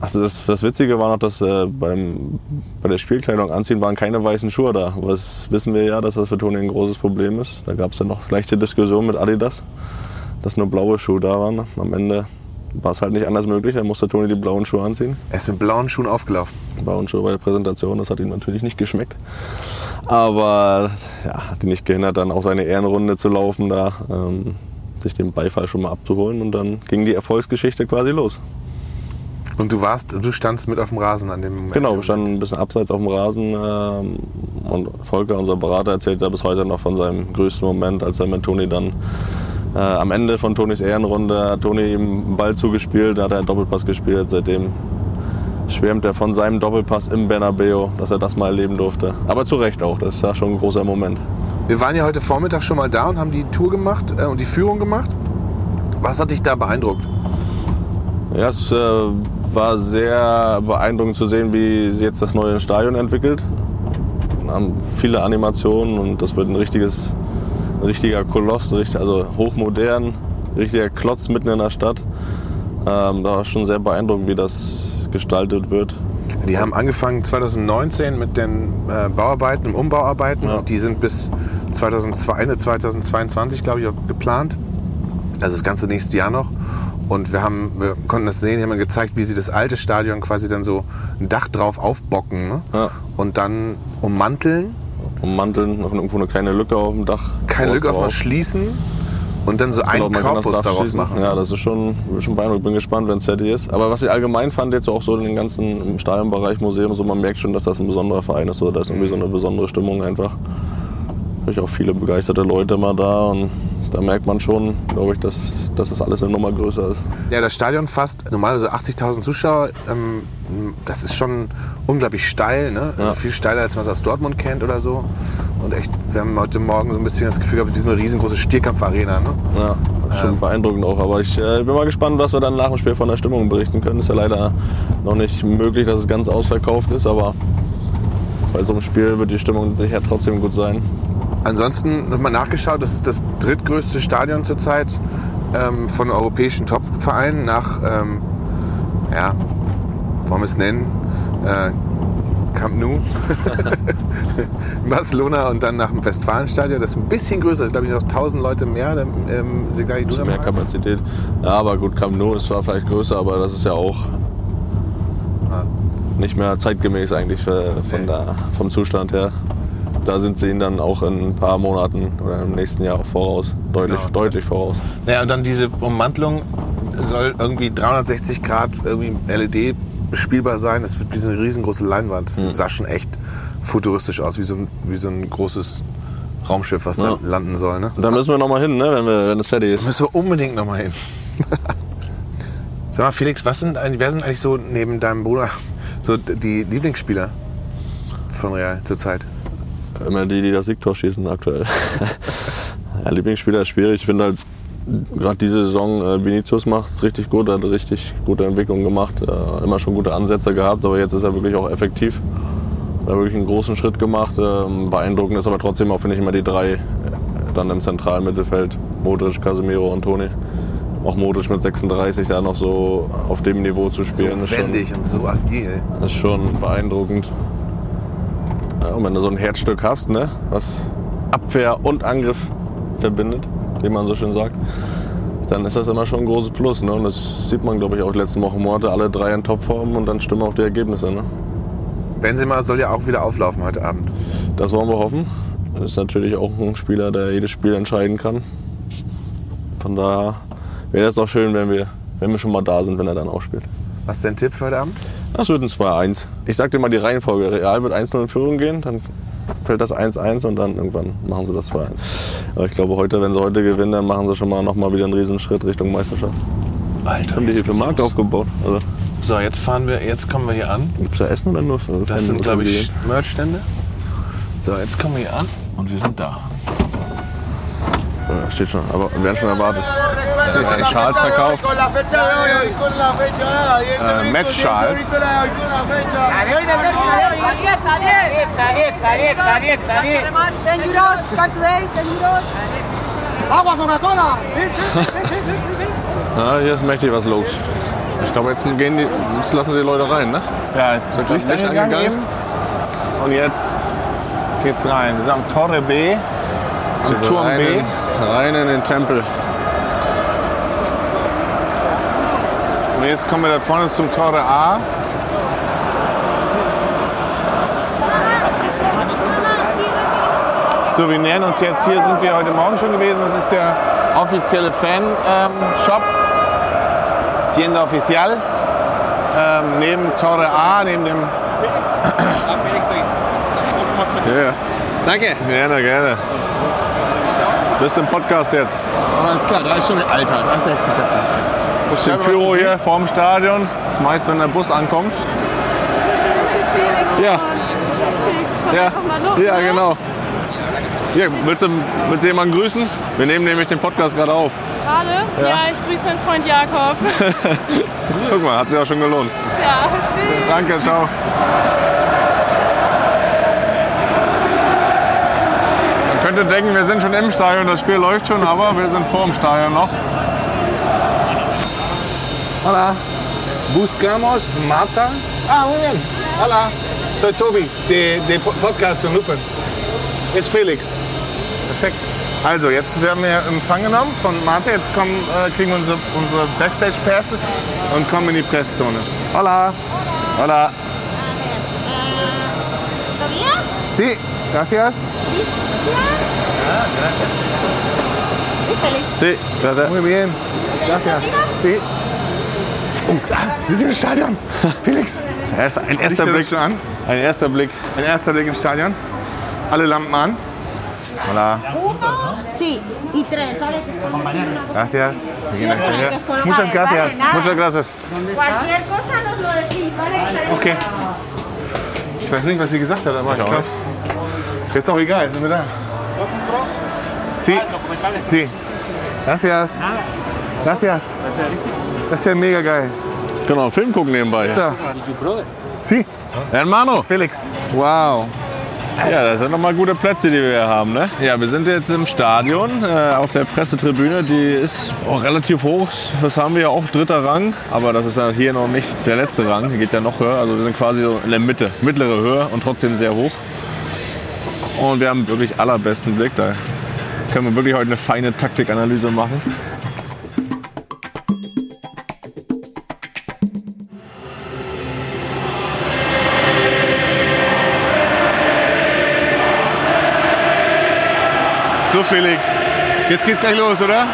Also das, das Witzige war noch, dass äh, beim, bei der Spielkleidung anziehen waren keine weißen Schuhe da. Was wissen wir ja, dass das für Toni ein großes Problem ist. Da gab es ja noch leichte Diskussionen mit Adidas, dass nur blaue Schuhe da waren. Am Ende war es halt nicht anders möglich. Da musste Toni die blauen Schuhe anziehen. Er ist mit blauen Schuhen aufgelaufen. Blauen Schuhe bei der Präsentation, das hat ihm natürlich nicht geschmeckt. Aber ja, hat ihn nicht gehindert, dann auch seine Ehrenrunde zu laufen, da ähm, sich den Beifall schon mal abzuholen. Und dann ging die Erfolgsgeschichte quasi los. Und du warst, du standst mit auf dem Rasen an dem Moment. Genau, wir standen ein bisschen abseits auf dem Rasen ähm, und Volker, unser Berater, erzählt da bis heute noch von seinem größten Moment, als er mit Toni dann äh, am Ende von Tonis Ehrenrunde hat Toni ihm einen Ball zugespielt, da hat er einen Doppelpass gespielt. Seitdem schwärmt er von seinem Doppelpass im Bernabeu, dass er das mal erleben durfte. Aber zu Recht auch, das war schon ein großer Moment. Wir waren ja heute Vormittag schon mal da und haben die Tour gemacht äh, und die Führung gemacht. Was hat dich da beeindruckt? Ja, es äh, war sehr beeindruckend zu sehen, wie sich jetzt das neue Stadion entwickelt. Wir haben viele Animationen und das wird ein richtiges, ein richtiger Koloss, also hochmodern, richtiger Klotz mitten in der Stadt. Ähm, da war schon sehr beeindruckend, wie das gestaltet wird. Die haben angefangen 2019 mit den äh, Bauarbeiten, im Umbauarbeiten. Und die sind bis 2002, Ende 2022, glaube ich, geplant. Also das ganze nächste Jahr noch. Und wir, haben, wir konnten das sehen, die haben gezeigt, wie sie das alte Stadion quasi dann so ein Dach drauf aufbocken ne? und dann ummanteln. Ummanteln, noch irgendwo eine kleine Lücke auf dem Dach. Keine Lücke auf mal drauf. schließen und dann so Genau, einen das Korpus daraus schließen. machen. Ja, das ist schon, schon beeindruckend. Bin gespannt, wenn es fertig ist. Aber was ich allgemein fand, jetzt auch so in den ganzen im Stadionbereich, Museum, so, man merkt schon, dass das ein besonderer Verein ist. So, da ist irgendwie so eine besondere Stimmung einfach. Habe ich auch viele begeisterte Leute mal da und da merkt man schon, glaube ich, dass, dass das alles eine Nummer größer ist. Ja, das Stadion fasst normalerweise 80.000 Zuschauer. Ähm, das ist schon unglaublich steil, ne? Also viel steiler, als man es aus Dortmund kennt oder so. Und echt, wir haben heute Morgen so ein bisschen das Gefühl gehabt, wie so eine riesengroße Stierkampfarena. Ne? Ja, schon beeindruckend auch. Aber ich äh, bin mal gespannt, was wir dann nach dem Spiel von der Stimmung berichten können. Ist ja leider noch nicht möglich, dass es ganz ausverkauft ist, aber bei so einem Spiel wird die Stimmung sicher trotzdem gut sein. Ansonsten nochmal nachgeschaut, das ist das drittgrößte Stadion zurzeit ähm, von europäischen Top-Vereinen nach, ähm, ja, wollen wir es nennen, äh, Camp Nou, [laughs] Barcelona und dann nach dem Westfalenstadion. Das ist ein bisschen größer, ist glaube ich noch 1000 Leute mehr im, Iduna Bisschen mehr. Kapazität. Ja, aber gut, Camp Nou ist zwar vielleicht größer, aber das ist ja auch nicht mehr zeitgemäß eigentlich für, von der, vom Zustand her. Da sind sie ihnen dann auch in ein paar Monaten oder im nächsten Jahr auch voraus, deutlich, Genau. deutlich voraus. Ja, und dann diese Ummantelung soll irgendwie 360 Grad irgendwie LED bespielbar sein. Das wird wie so eine riesengroße Leinwand. Das Mhm. sah schon echt futuristisch aus, wie so ein, wie so ein großes Raumschiff, was Ja. da landen soll. Ne? Da müssen wir noch mal hin, ne, wenn, wir, wenn es fertig ist. Müssen wir unbedingt noch mal hin. [laughs] Sag mal, Felix, was sind, wer sind eigentlich so neben deinem Bruder so die Lieblingsspieler von Real zurzeit? Immer die, die das Siegtor schießen aktuell. [laughs] ja, Lieblingsspieler ist schwierig. Ich finde halt, gerade diese Saison, äh, Vinicius macht es richtig gut, hat richtig gute Entwicklung gemacht. Äh, immer schon gute Ansätze gehabt, aber jetzt ist er wirklich auch effektiv. Hat wirklich einen großen Schritt gemacht. Ähm, beeindruckend ist aber trotzdem auch, finde ich, immer die drei äh, dann im zentralen Mittelfeld. Modric, Casemiro und Toni. Auch Modric mit 36 da noch so auf dem Niveau zu So spielen. ist schon- wendig und so agil. das ist schon beeindruckend. Ja, und wenn du so ein Herzstück hast, ne, was Abwehr und Angriff verbindet, wie man so schön sagt, dann ist das immer schon ein großes Plus. Ne? Und das sieht man, glaube ich, auch die letzten Wochen, Monate, alle drei in Topform und dann stimmen auch die Ergebnisse. Ne? Benzema soll ja auch wieder auflaufen heute Abend. Das wollen wir hoffen. Das ist natürlich auch ein Spieler, der jedes Spiel entscheiden kann. Von daher wäre es auch schön, wenn wir, wenn wir schon mal da sind, wenn er dann auch spielt. Was ist dein Tipp für heute Abend? Das wird ein 2-1. Ich sag dir mal die Reihenfolge. Real wird 1-0 in Führung gehen, dann fällt das 1-1 und dann irgendwann machen sie das 2-1. Aber ich glaube, heute, wenn sie heute gewinnen, dann machen sie schon mal noch mal wieder einen Riesen-Schritt Richtung Meisterschaft. Alter, Haben die hier für Markt aufgebaut? Also, So, jetzt fahren wir, jetzt kommen wir hier an. Gibt es da Essen oder nur für Das Fan- sind, glaube ich? Merchstände. So, jetzt kommen wir hier an und wir sind da. Ja, steht schon, aber wir werden schon erwartet. Schals verkauft. Äh, Match-Schals. Ja, [laughs] hier ist mächtig was los. Ich glaube, jetzt, gehen die, jetzt lassen sie die Leute rein, ne? Ja, jetzt das Licht angegangen. Und jetzt geht's rein. Wir sind am Torre B. Am Also Turm rein, B. in, rein in den Tempel. Und jetzt kommen wir da vorne zum Torre A. So, wir nähern uns jetzt. Hier sind wir heute Morgen schon gewesen. Das ist der offizielle Fan-Shop. Tienda Oficial. Ähm, neben Torre A, neben dem. Ja. Danke. Gerne, gerne. Bist im Podcast jetzt. Alles klar, drei Stunden. Alter, das ist der Hexenkessel. Bisschen Pyro hier vorm Stadion. Das ist meist, wenn der Bus ankommt. Ja. Ja, ja genau. Hier, willst du, willst du jemanden grüßen? Wir nehmen nämlich den Podcast gerade auf. Gerade? Ja. Ja. ich grüße meinen Freund Jakob. [laughs] Guck mal, hat sich auch schon gelohnt. ja, tschüss. Danke, ciao. Man könnte denken, wir sind schon im Stadion, das Spiel läuft schon, aber wir sind vor dem Stadion noch. Hola. Buscamos Marta. Ah, muy bien. Hola. Soy Tobi, de, de Po- Podcast von Lupen. Ist Felix. Perfekt. Also, jetzt werden wir Empfang genommen von Marta. Jetzt kommen, äh, kriegen wir unsere, unsere Backstage-Passes und kommen in die Presszone. Hola. Hola. ¿Tobías? Sí, gracias. Sí, gracias. Muy bien. Gracias. Sí. Oh, ah, wir sind im Stadion. Felix. [laughs] Ein erster Blick. schon an. Ein erster Blick. Ein erster Blick ins Stadion. Alle Lampen an. Hola. Uno, sí, y tres. Gracias. Muchas gracias. Muchas gracias. Cualquier cosa nos lo decís, Okay. Ich weiß nicht, was sie gesagt hat, aber ich glaube. Ist doch egal, sind wir da. Sí. Sí. Gracias. Gracias. Das ist ja mega geil. Genau, Film gucken nebenbei. So. Sie. Hermano. Felix. Wow. Ja, das sind nochmal gute Plätze, die wir hier haben. Ne? Ja, wir sind jetzt im Stadion äh, auf der Pressetribüne. Die ist auch relativ hoch. Das haben wir ja auch dritter Rang. Aber das ist ja hier noch nicht der letzte Rang. Die geht ja noch höher. Also wir sind quasi so in der Mitte. Mittlere Höhe und trotzdem sehr hoch. Und wir haben wirklich allerbesten Blick. Da können wir wirklich heute eine feine Taktikanalyse machen. Felix. Jetzt geht's gleich los, oder?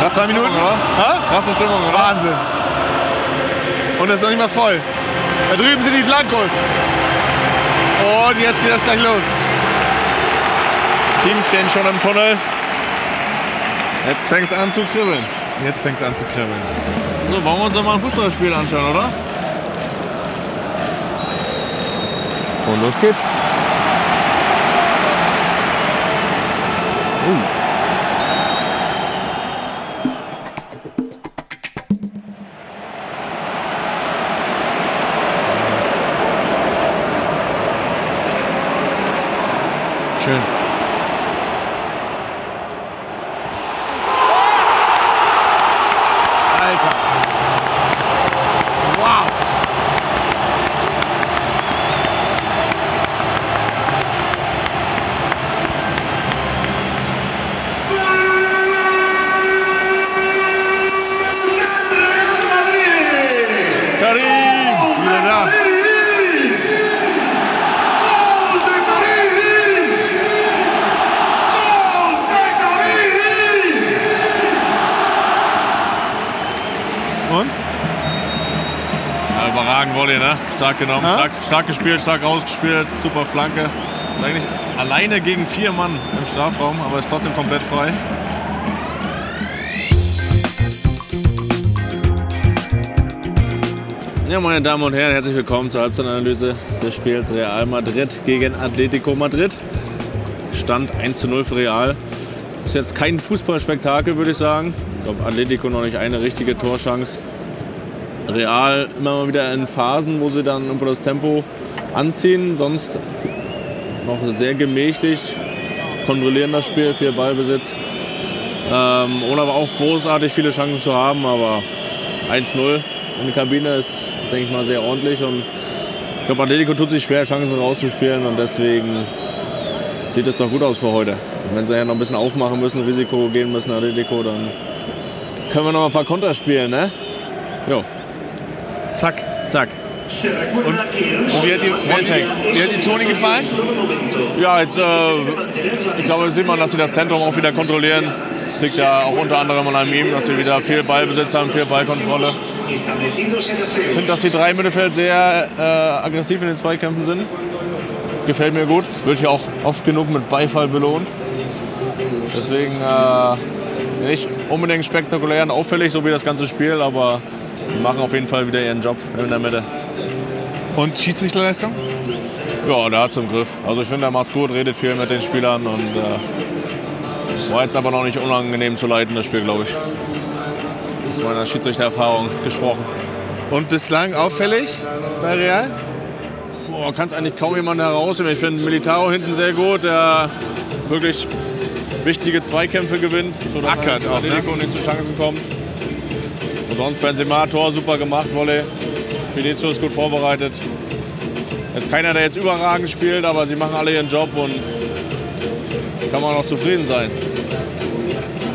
Krasse Zwei Minuten? Stimmung, oder? Krasse Stimmung, oder? Wahnsinn. Und das ist noch nicht mal voll. Da drüben sind die Blancos. Und jetzt geht das gleich los. Teams stehen schon im Tunnel. Jetzt fängt es an zu kribbeln. Jetzt fängt es an zu kribbeln. So, wollen wir uns doch mal ein Fußballspiel anschauen, oder? Und los geht's. Ne? Stark genommen, Ja? stark, stark gespielt, stark rausgespielt, super Flanke. Ist eigentlich alleine gegen vier Mann im Strafraum, aber ist trotzdem komplett frei. Ja, meine Damen und Herren, herzlich willkommen zur Halbzeitanalyse des Spiels Real Madrid gegen Atletico Madrid. Stand 1 zu 0 für Real. Ist jetzt kein Fußballspektakel, würde ich sagen. Ich glaube, Atletico noch nicht eine richtige Torchance. Real immer mal wieder in Phasen, wo sie dann irgendwo das Tempo anziehen. Sonst noch sehr gemächlich, kontrollieren das Spiel, viel Ballbesitz. Ähm, ohne aber auch großartig viele Chancen zu haben, aber 1-0 in der Kabine ist, denke ich mal, sehr ordentlich. Und ich glaube, Atletico tut sich schwer, Chancen rauszuspielen und deswegen sieht es doch gut aus für heute. Wenn sie ja noch ein bisschen aufmachen müssen, Risiko gehen müssen, Atletico, dann können wir noch ein paar Konter spielen, ne? Jo. Zack. Zack. Und, und wie, hat die, wie, hat die, wie hat die Toni gefallen? Ja, jetzt, äh, ich glaube, sieht man, dass sie das Zentrum auch wieder kontrollieren. Das liegt ja auch unter anderem an ihm, dass sie wieder viel Ballbesitz haben, viel Ballkontrolle. Ich finde, dass die drei im Mittelfeld sehr äh, aggressiv in den Zweikämpfen sind. Gefällt mir gut. Wird ja auch oft genug mit Beifall belohnt. Deswegen äh, nicht unbedingt spektakulär und auffällig, so wie das ganze Spiel, aber die machen auf jeden Fall wieder ihren Job in der Mitte. Und Schiedsrichterleistung? Ja, der hat im Griff. Also ich finde, er macht's gut, redet viel mit den Spielern und äh, war jetzt aber noch nicht unangenehm zu leiten, das Spiel, glaube ich. Aus meiner Schiedsrichtererfahrung gesprochen. Und bislang auffällig bei Real? Boah, kann es eigentlich kaum jemand herausheben. Ich finde Militao hinten sehr gut, der wirklich wichtige Zweikämpfe gewinnt, sodass Ackert er auch, ne? Nicht zu Chancen kommt. Sonst Benzema, Tor super gemacht, Volley. Vinicius gut vorbereitet. Jetzt keiner, der jetzt überragend spielt, aber sie machen alle ihren Job und kann man auch zufrieden sein.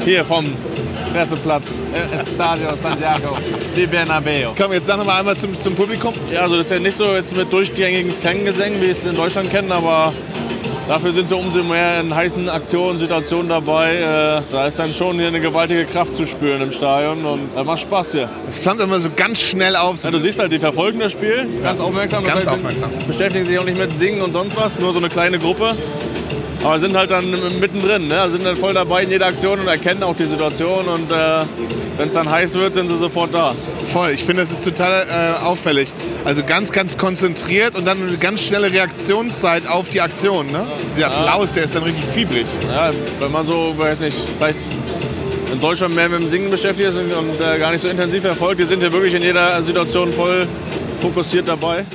Hier vom Presseplatz, äh, Estadio Santiago de Bernabeu. Komm, jetzt sag noch mal einmal zum, zum Publikum. Ja, also das ist ja nicht so jetzt mit durchgängigen Fangesängen, wie wir es in Deutschland kennen, aber dafür sind sie umso mehr in heißen Aktionen, Situationen dabei. Äh, da ist dann schon hier eine gewaltige Kraft zu spüren im Stadion und äh, macht Spaß hier. Es flammt immer so ganz schnell auf. So Ja, du siehst halt, die verfolgen das Spiel ganz aufmerksam. Das Ganz heißt, aufmerksam. Beschäftigen sich auch nicht mit Singen und sonst was, nur so eine kleine Gruppe. Aber sind halt dann mittendrin, ne? Also sind dann voll dabei in jeder Aktion und erkennen auch die Situation und äh, wenn es dann heiß wird, sind sie sofort da. Voll, ich finde, das ist total äh, auffällig. Also ganz, ganz konzentriert und dann eine ganz schnelle Reaktionszeit auf die Aktion. Ne? Der Applaus, der ist dann richtig fiebrig. Ja, wenn man so, weiß nicht, vielleicht in Deutschland mehr mit dem Singen beschäftigt ist und, und äh, gar nicht so intensiv verfolgt, die sind hier wirklich in jeder Situation voll fokussiert dabei.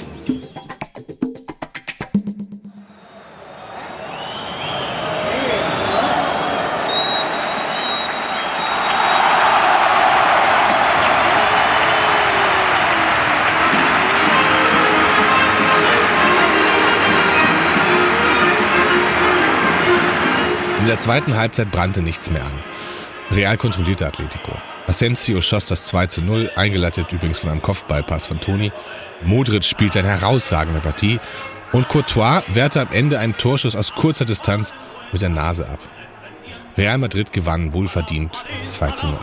Der zweiten Halbzeit brannte nichts mehr an. Real kontrollierte Atletico. Asensio schoss das 2 zu 0, eingeleitet übrigens von einem Kopfballpass von Toni. Modric spielte eine herausragende Partie und Courtois wehrte am Ende einen Torschuss aus kurzer Distanz mit der Nase ab. Real Madrid gewann wohlverdient 2 zu 0.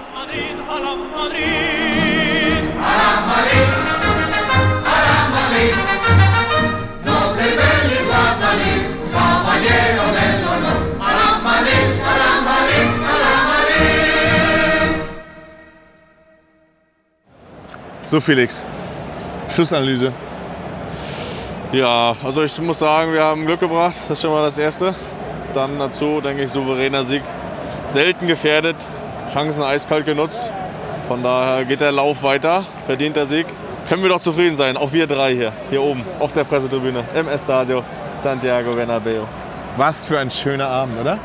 So, Felix. Schlussanalyse. Ja, also ich muss sagen, wir haben Glück gebracht. Das ist schon mal das Erste. Dann dazu, denke ich, souveräner Sieg. Selten gefährdet, Chancen eiskalt genutzt. Von daher geht der Lauf weiter, verdient der Sieg. Können wir doch zufrieden sein, auch wir drei hier, hier oben auf der Pressetribüne im Estadio Santiago Bernabeo. Was für ein schöner Abend, oder?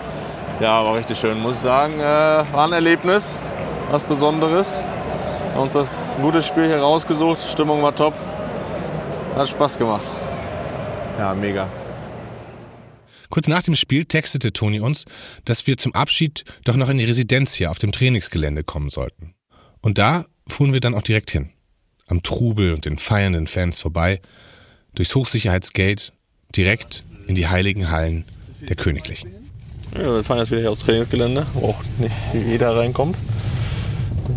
Ja, war richtig schön, muss ich sagen. Äh, war ein Erlebnis, was Besonderes. Haben uns das gute Spiel hier rausgesucht, Stimmung war top. Hat Spaß gemacht. Ja, mega. Kurz nach dem Spiel textete Toni uns, dass wir zum Abschied doch noch in die Residenz hier auf dem Trainingsgelände kommen sollten. Und da fuhren wir dann auch direkt hin. Am Trubel und den feiernden Fans vorbei, durchs Hochsicherheitsgate, direkt in die heiligen Hallen der Königlichen. Ja, wir fahren jetzt wieder hier aufs Trainingsgelände, wo auch nicht jeder reinkommt.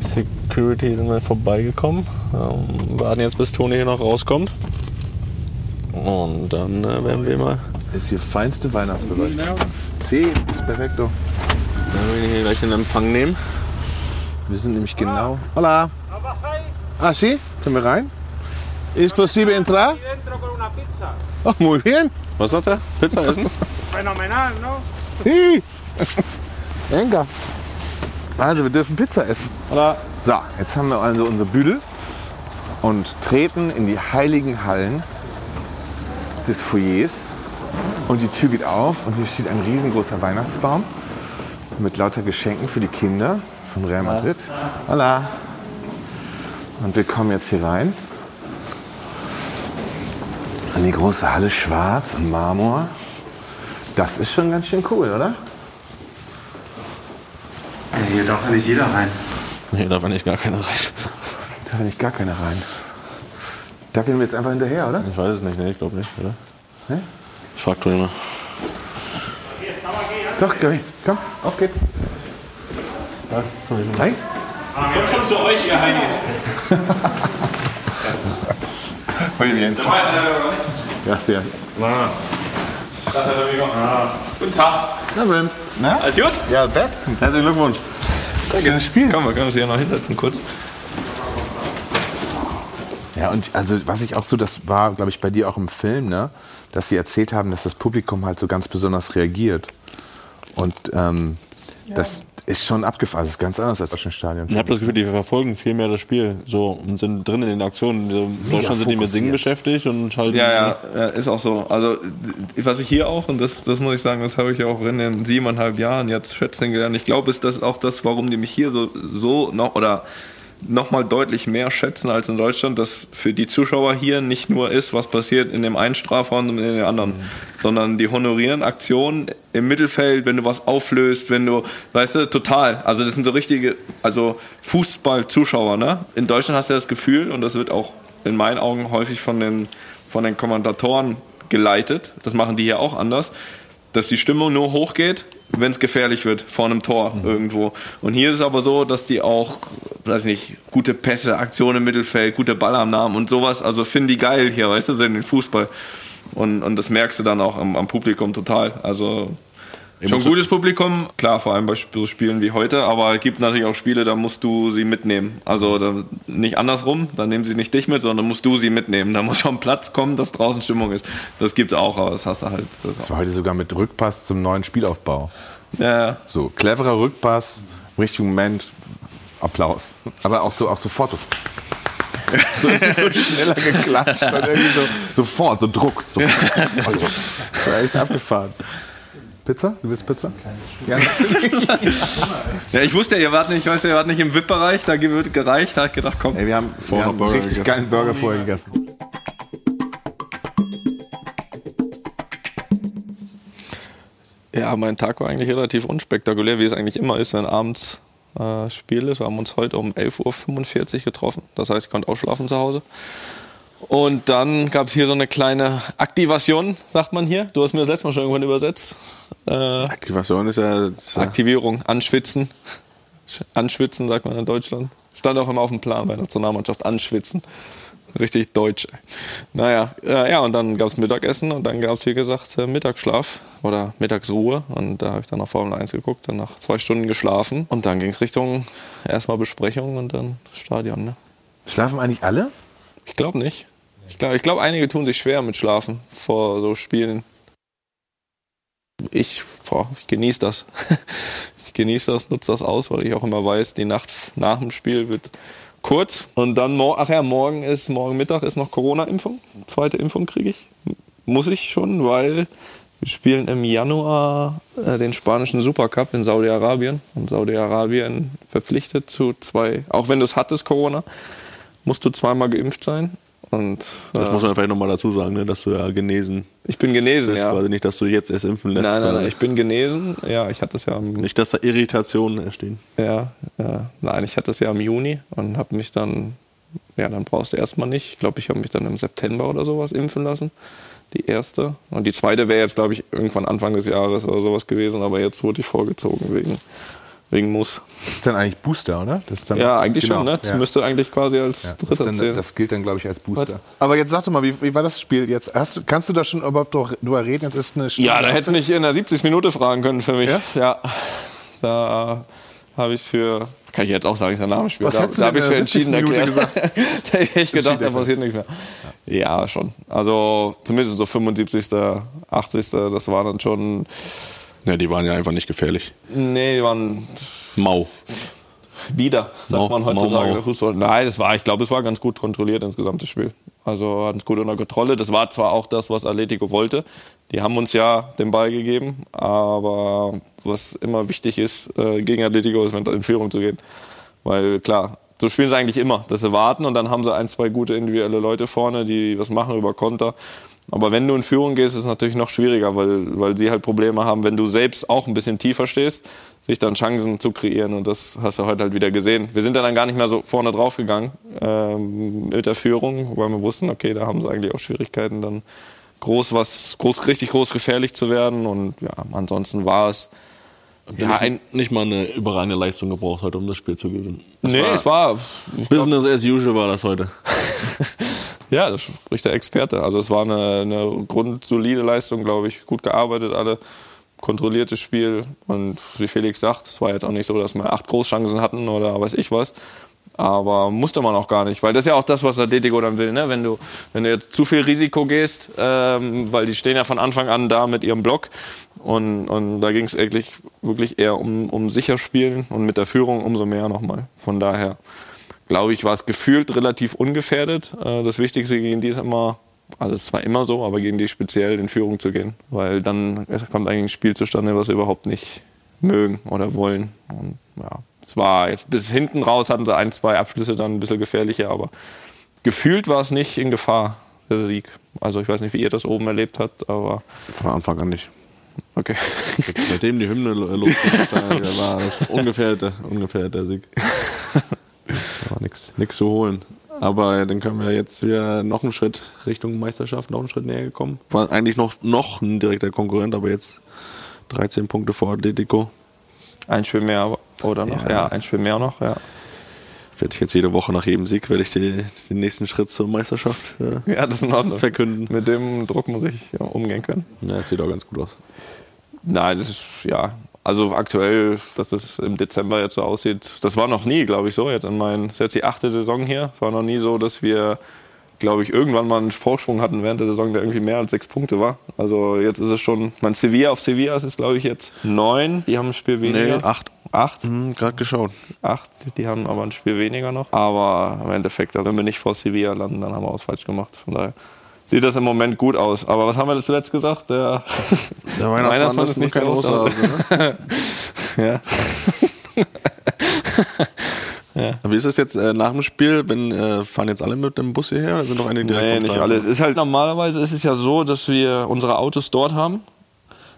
Security sind wir vorbeigekommen. Ähm, warten jetzt, bis Toni hier noch rauskommt. Und dann äh, werden wir mal. Ist hier feinste Weihnachtsbeleuchtung. Sí, ist perfekto. Dann werden wir hier gleich in Empfang nehmen. Wir sind nämlich genau. Hola. Ah, sí? Können wir rein? ¿Es posible entrar? Oh, muy bien. Was sagt er? Pizza essen? [laughs] Phänomenal, no? Sí. Venga. Also, wir dürfen Pizza essen. Hola. So, jetzt haben wir also unsere Büdel und treten in die heiligen Hallen des Foyers. Und die Tür geht auf und hier steht ein riesengroßer Weihnachtsbaum mit lauter Geschenken für die Kinder von Real Madrid. Hola. Und wir kommen jetzt hier rein. An die große Halle schwarz und Marmor. Das ist schon ganz schön cool, oder? Ja, hier darf nicht jeder rein. Nee, darf eigentlich gar keiner rein. Da will ich gar keine rein. Da gehen wir jetzt einfach hinterher, oder? Ich weiß es nicht, nee, ich glaube nicht, oder? Nee? Ich frag Toni mal. Doch, Gary, komm, auf geht's. Hi. Kommt schon zu euch, ihr Heinis. Muy bien. Ja, der. Guten Tag. Na, Brent. Na? Alles gut? Ja, bestens. Herzlichen Glückwunsch. Schönes Spiel. Komm, wir können uns hier noch hinsetzen kurz. Ja, und also was ich auch so, das war, glaube ich, bei dir auch im Film, ne, dass sie erzählt haben, dass das Publikum halt so ganz besonders reagiert. Und ähm, das ist schon abgefahren. Das ist ganz anders als das Stadion. Ich habe das Gefühl, die verfolgen viel mehr das Spiel so und sind drin in den Aktionen. In Deutschland sind die mit Singen beschäftigt und halt. Ja, ja, ja, ist auch so. Also, was ich hier auch, und das, das muss ich sagen, das habe ich ja auch in den siebeneinhalb Jahren jetzt schätzen gelernt. Ich glaube, ist das auch das, warum die mich hier so, so noch oder noch mal deutlich mehr schätzen als in Deutschland, dass für die Zuschauer hier nicht nur ist, was passiert in dem einen Strafraum und in dem anderen, mhm. sondern die honorieren Aktionen im Mittelfeld, wenn du was auflöst, wenn du, weißt du, total. Also das sind so richtige, also Fußball-Zuschauer, ne? In Deutschland hast du das Gefühl, und das wird auch in meinen Augen häufig von den, von den Kommentatoren geleitet, das machen die hier auch anders, dass die Stimmung nur hochgeht, wenn es gefährlich wird vor einem Tor mhm. irgendwo. Und hier ist es aber so, dass die auch, weiß nicht, gute Pässe, Aktionen im Mittelfeld, gute Ballannahmen und sowas, also finden die geil hier, weißt du, so in den Fußball. Und, und das merkst du dann auch am, am Publikum total. Also Schon gutes Publikum, klar, vor allem bei so Spielen wie heute, aber es gibt natürlich auch Spiele, da musst du sie mitnehmen. Also da, nicht andersrum, dann nehmen sie nicht dich mit, sondern musst du sie mitnehmen. Da muss vom Platz kommen, dass draußen Stimmung ist. Das gibt's auch, aber das hast du halt. Das Das war heute sogar mit Rückpass zum neuen Spielaufbau. Ja. So, cleverer Rückpass, richtigen Moment, Applaus. Aber auch so, auch sofort so. [laughs] so, so schneller geklatscht und irgendwie so, sofort, so Druck. So. Also, das [laughs] war echt abgefahren. Pizza? Du willst Pizza? Ja, [laughs] Ja, ich wusste, ihr wart nicht, ich weiß, ihr wart nicht im VIP-Bereich, da wird gereicht, da hab ich gedacht, komm. Ey, wir haben, wir haben einen richtig geilen Burger vorher gegessen. Ja, mein Tag war eigentlich relativ unspektakulär, wie es eigentlich immer ist, wenn abends äh, Spiel ist. Wir haben uns heute um 11.45 Uhr getroffen. Das heißt, ich konnte ausschlafen zu Hause. Und dann gab es hier so eine kleine Aktivation, sagt man hier. Du hast mir das letzte Mal schon irgendwann übersetzt. Äh, Aktivation ist ja. Das, Aktivierung, anschwitzen. Anschwitzen, sagt man in Deutschland. Stand auch immer auf dem Plan bei der Nationalmannschaft, anschwitzen. Richtig deutsch. Naja, äh, ja, und dann gab es Mittagessen und dann gab es, wie gesagt, äh, Mittagsschlaf oder Mittagsruhe. Und da habe ich dann noch Formel 1 geguckt, dann nach zwei Stunden geschlafen. Und dann ging es Richtung erstmal Besprechung und dann Stadion. Ne? Schlafen eigentlich alle? Ich glaube nicht. Ich glaube, ich glaub, einige tun sich schwer mit Schlafen vor so Spielen. Ich, boah, ich genieße das. [laughs] ich genieße das, nutze das aus, weil ich auch immer weiß, die Nacht nach dem Spiel wird kurz. Und dann, ach ja, morgen ist, morgen Mittag ist noch Corona-Impfung. Zweite Impfung kriege ich. Muss ich schon, weil wir spielen im Januar äh, den spanischen Supercup in Saudi-Arabien. Und Saudi-Arabien verpflichtet zu zwei, auch wenn du es hattest, Corona, musst du zweimal geimpft sein. Und, das äh, muss man vielleicht nochmal dazu sagen, ne, dass du ja genesen Ich bin genesen, bist. ja. Also nicht, dass du jetzt erst impfen lässt. Nein, nein, nein, ich bin genesen. Ja, ich hatte es ja am Nicht, dass da Irritationen entstehen. Ja, ja. Nein, ich hatte es ja im Juni und habe mich dann, ja, dann brauchst du erstmal nicht. Ich glaube, ich habe mich dann im September oder sowas impfen lassen. Die erste. Und die zweite wäre jetzt, glaube ich, irgendwann Anfang des Jahres oder sowas gewesen, aber jetzt wurde ich vorgezogen wegen, wegen Muss. Das ist dann eigentlich Booster, oder? Das ist dann, Ja, eigentlich Genau, schon, ne? Das ja. müsste eigentlich quasi als Ja, das, dritter dann, zählen. das gilt dann, glaube ich, als Booster. Was? Aber jetzt sag doch mal, wie, wie war das Spiel jetzt? Hast, du- kannst du da schon überhaupt drüber drüber reden? Jetzt ist eine Stunde Ja, da hätte mich in der 70. Minute fragen können für mich. Ja. Da habe ich für. Kann ich jetzt auch sagen, ist der Namensspiel. Was Da, da habe ich für der 70. entschieden Minute erklärt. [laughs] da hätte ich gedacht, da passiert nichts mehr. Ja, schon. Also zumindest so 75., 80. Das war dann schon. Ja, die waren ja einfach nicht gefährlich. Nee, die waren Mau. wieder, sagt Mau, man heutzutage Mau, Mau. Fußball. Nein, das war, ich glaube, es war ganz gut kontrolliert insgesamt das Spiel. Also hatten es gut unter Kontrolle. Das war zwar auch das, was Atletico wollte. Die haben uns ja den Ball gegeben, aber was immer wichtig ist, äh, gegen Atletico ist, in Führung zu gehen. Weil klar, so spielen sie eigentlich immer, dass sie warten und dann haben sie ein, zwei gute individuelle Leute vorne, die was machen über Konter. Aber wenn du in Führung gehst, ist es natürlich noch schwieriger, weil, weil sie halt Probleme haben, wenn du selbst auch ein bisschen tiefer stehst, sich dann Chancen zu kreieren. Und das hast du heute halt wieder gesehen. Wir sind dann gar nicht mehr so vorne drauf gegangen ähm, mit der Führung, weil wir wussten, okay, da haben sie eigentlich auch Schwierigkeiten, dann groß was, groß, richtig groß gefährlich zu werden. Und ja, ansonsten war es ja, ein, nicht mal eine überragende Leistung gebraucht heute, um das Spiel zu gewinnen. nee, es war Business as usual war das heute. [laughs] Ja, das spricht der Experte. Also es war eine, eine grundsolide Leistung, glaube ich. Gut gearbeitet, alle kontrolliertes Spiel. Und wie Felix sagt, es war jetzt auch nicht so, dass wir acht Großchancen hatten oder weiß ich was. Aber musste man auch gar nicht, weil das ist ja auch das, was Atletico dann will. Ne? Wenn, du, wenn du jetzt zu viel Risiko gehst, ähm, weil die stehen ja von Anfang an da mit ihrem Block. Und, und da ging es eigentlich wirklich eher um, um sicher spielen und mit der Führung umso mehr nochmal. Von daher glaube ich, war es gefühlt relativ ungefährdet. Äh, Das Wichtigste gegen die ist immer, also es ist zwar immer so, aber gegen die speziell in Führung zu gehen. Weil dann kommt eigentlich ein Spiel zustande, was sie überhaupt nicht mögen oder wollen. Und ja, es war jetzt bis hinten raus hatten sie ein, zwei Abschlüsse dann ein bisschen gefährlicher, aber gefühlt war es nicht in Gefahr, der Sieg. Also ich weiß nicht, wie ihr das oben erlebt habt, aber Von Anfang an nicht. okay. Seitdem die Hymne lo- losging, [laughs] da war das ungefährte, ungefährte Sieg. [laughs] War nichts zu holen. Aber dann können wir jetzt wieder noch einen Schritt Richtung Meisterschaft, noch einen Schritt näher gekommen. War eigentlich noch, noch ein direkter Konkurrent, aber jetzt 13 Punkte vor Atletico. Ein Spiel mehr, oder noch? Ja. Ja, ein Spiel mehr noch, ja. Werde ich jetzt jede Woche nach jedem Sieg, werde ich die, den nächsten Schritt zur Meisterschaft äh, [laughs] Ja, das ist in Ordnung. verkünden. Mit dem Druck muss ich ja, umgehen können. Ja, das sieht auch ganz gut aus. Nein, das ist, ja. Also aktuell, dass es im Dezember jetzt so aussieht, das war noch nie, glaube ich, so. Jetzt in meinen, das ist jetzt die achte Saison hier. Es war noch nie so, dass wir, glaube ich, irgendwann mal einen Vorsprung hatten während der Saison, der irgendwie mehr als sechs Punkte war. Also jetzt ist es schon, mein Sevilla auf Sevilla ist es, glaube ich, jetzt neun. Die haben ein Spiel weniger. Nee, acht. Acht? Mhm, Gerade geschaut. Acht, die haben aber ein Spiel weniger noch. Aber im Endeffekt, wenn wir nicht vor Sevilla landen, dann haben wir was falsch gemacht. Von daher sieht das im Moment gut aus. Aber was haben wir zuletzt gesagt? Der, Der Weihnachtsmann [laughs] ist nicht kein der Osterhase, Osterhase. [laughs] [laughs] ja. Wie ist das jetzt äh, nach dem Spiel? Wenn, äh, fahren jetzt alle mit dem Bus hierher oder sind noch einige direkt Nee, nicht alle. Es ist halt normalerweise ist es ja so, dass wir unsere Autos dort haben.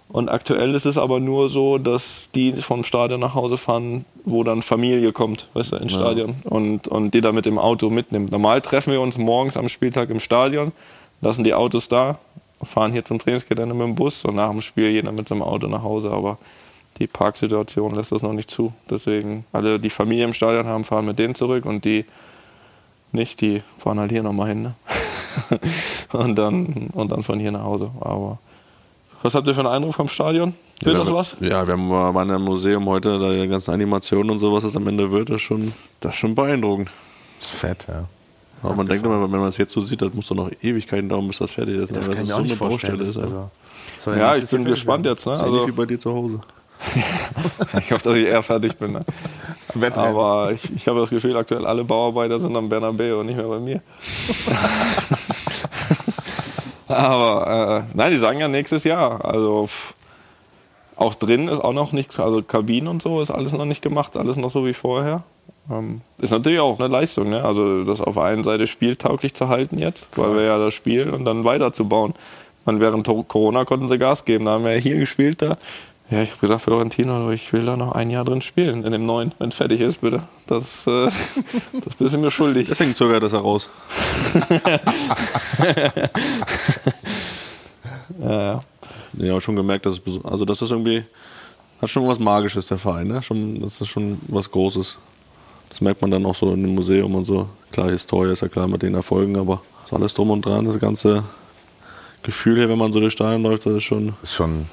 Und aktuell ist es aber nur so, dass die vom Stadion nach Hause fahren, wo dann Familie kommt, weißt du, ins Ja. Stadion. Und, und die dann mit dem Auto mitnimmt. Normal treffen wir uns morgens am Spieltag im Stadion, lassen die Autos da, fahren hier zum Trainingsgelände mit dem Bus und nach dem Spiel jeder mit seinem Auto nach Hause. Aber die Parksituation lässt das noch nicht zu. Deswegen alle, die Familie im Stadion haben, fahren mit denen zurück und die nicht, die fahren halt hier nochmal hin. Ne? [laughs] und, dann, und dann von hier nach Hause. Aber was habt ihr für einen Eindruck vom Stadion? Wird ja, das wir- was? Ja, wir haben- waren ja im Museum heute, da die ganzen Animationen und so, was das am Ende wird, das ist schon, das ist schon beeindruckend. Das ist fett, ja. Aber man denkt immer, wenn man es jetzt so sieht, das muss doch noch Ewigkeiten dauern, bis das fertig ist. Das weil kann ich so auch nicht eine vorstellen. Baustelle Das, ist. also, soll Ja, nicht ich so bin gespannt jetzt. Ne? Das ist ähnlich Also, wie bei dir zu Hause. [laughs] ich hoffe, dass ich eher fertig bin. Ne? [laughs] Das. Aber ich, ich habe das Gefühl, aktuell alle Bauarbeiter sind am Bernabeu und nicht mehr bei mir. [laughs] Aber äh, nein, die sagen ja nächstes Jahr. Also pff, auch drin ist auch noch nichts, also Kabinen und so ist alles noch nicht gemacht, alles noch so wie vorher. Ähm, ist natürlich auch eine Leistung, ne? also das auf der einen Seite spieltauglich zu halten jetzt, weil wir ja das Spiel und dann weiterzubauen. Man, während Corona konnten sie Gas geben, da haben wir ja hier gespielt da. Ja, ich habe gesagt, Florentino, ich will da noch ein Jahr drin spielen, in dem neuen, wenn es fertig ist, bitte. Das, äh, [laughs] das bist du mir schuldig. Deswegen zögert das heraus. [laughs] Ja, ja. Ja, aber schon gemerkt, dass es, also das ist irgendwie, hat schon was Magisches, der Verein, ne? Schon, das ist schon was Großes. Das merkt man dann auch so in dem Museum und so. Klar, Historie ist ja klar mit den Erfolgen, aber alles drum und dran, das ganze Gefühl hier, wenn man so durch Stadion läuft, das ist schon. ist schon,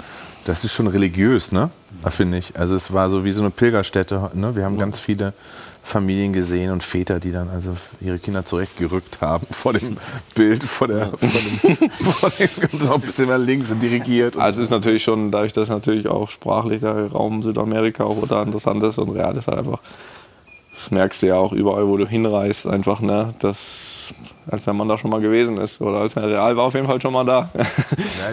das ist schon religiös, ne? Finde ich. Also es war so wie so eine Pilgerstätte. Ne? Wir haben ganz viele Familien gesehen und Väter, die dann also ihre Kinder zurechtgerückt haben vor dem Bild, vor der, vor dem, [laughs] vor dem ein bisschen nach links und dirigiert. Und Also es ist natürlich schon, dadurch, dass natürlich auch sprachlich der Raum Südamerika auch da interessant ist und Real ist halt einfach, das merkst du ja auch überall, wo du hinreist, einfach, ne, das, als wenn man da schon mal gewesen ist oder als wenn Real war auf jeden Fall schon mal da. das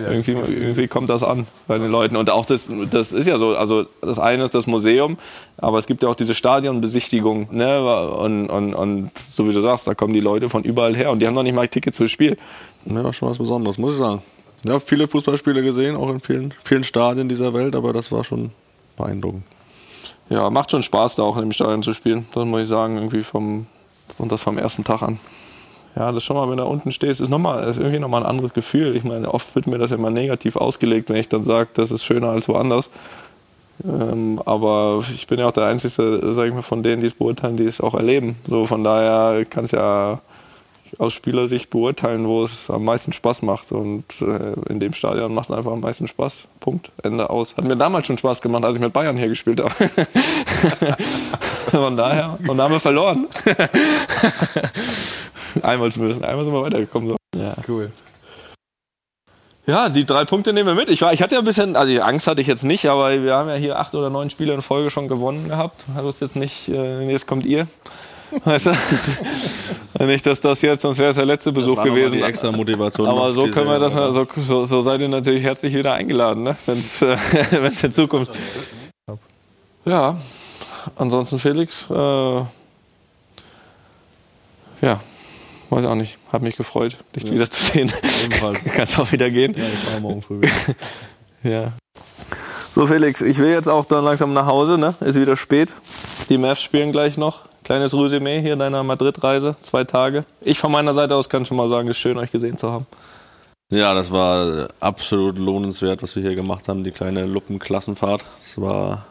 [laughs] irgendwie, irgendwie kommt das an bei den Leuten und auch das, das ist ja so, also das eine ist das Museum, aber es gibt ja auch diese Stadionbesichtigung, ne, und, und, und so wie du sagst, da kommen die Leute von überall her und die haben noch nicht mal Tickets fürs Spiel. Ne, war schon was Besonderes, muss ich sagen. Ja, viele Fußballspiele gesehen, auch in vielen, vielen Stadien dieser Welt, aber das war schon beeindruckend. Ja, macht schon Spaß, da auch dem Stadion zu spielen. Das muss ich sagen, irgendwie vom, und das vom ersten Tag an. Ja, das schon mal, wenn du da unten stehst, ist, noch mal, ist irgendwie nochmal ein anderes Gefühl. Ich meine, oft wird mir das immer negativ ausgelegt, wenn ich dann sage, das ist schöner als woanders. Ähm, aber ich bin ja auch der Einzige, sag ich mal, von denen, die es beurteilen, die es auch erleben. So, von daher kann es ja aus Spielersicht beurteilen, wo es am meisten Spaß macht. Und äh, in dem Stadion macht es einfach am meisten Spaß. Punkt. Ende aus. Hat mir damals schon Spaß gemacht, als ich mit Bayern hier gespielt habe. [laughs] Von daher. Und da haben wir verloren. [laughs] einmal zumindest. Einmal sind wir weitergekommen. So. Ja. Cool. Ja, die drei Punkte nehmen wir mit. Ich, war, ich hatte ja ein bisschen, also Angst hatte ich jetzt nicht, aber wir haben ja hier acht oder neun Spiele in Folge schon gewonnen gehabt. Also ist jetzt nicht, äh, jetzt kommt ihr. Weißt du? [laughs] nicht, dass das jetzt, sonst wäre es der letzte Besuch war noch mal gewesen. die extra Motivation Aber so können wir das, so, so, so seid ihr natürlich herzlich wieder eingeladen, ne? wenn es äh, [laughs] wenn's in Zukunft. Ja, ansonsten Felix, äh, ja, weiß auch nicht. Hat mich gefreut, dich Ja. wiederzusehen. Ebenfalls. [laughs] Kannst auch wieder gehen. Ja, ich fahre morgen früh wieder. Ja. So Felix, ich will jetzt auch dann langsam nach Hause, ne? Ist wieder spät. Die Mavs spielen gleich noch. Kleines Resümee hier deiner Madrid-Reise, zwei Tage. Ich von meiner Seite aus kann schon mal sagen, es ist schön, euch gesehen zu haben. Ja, das war absolut lohnenswert, was wir hier gemacht haben, die kleine Luppenklassenfahrt. Das war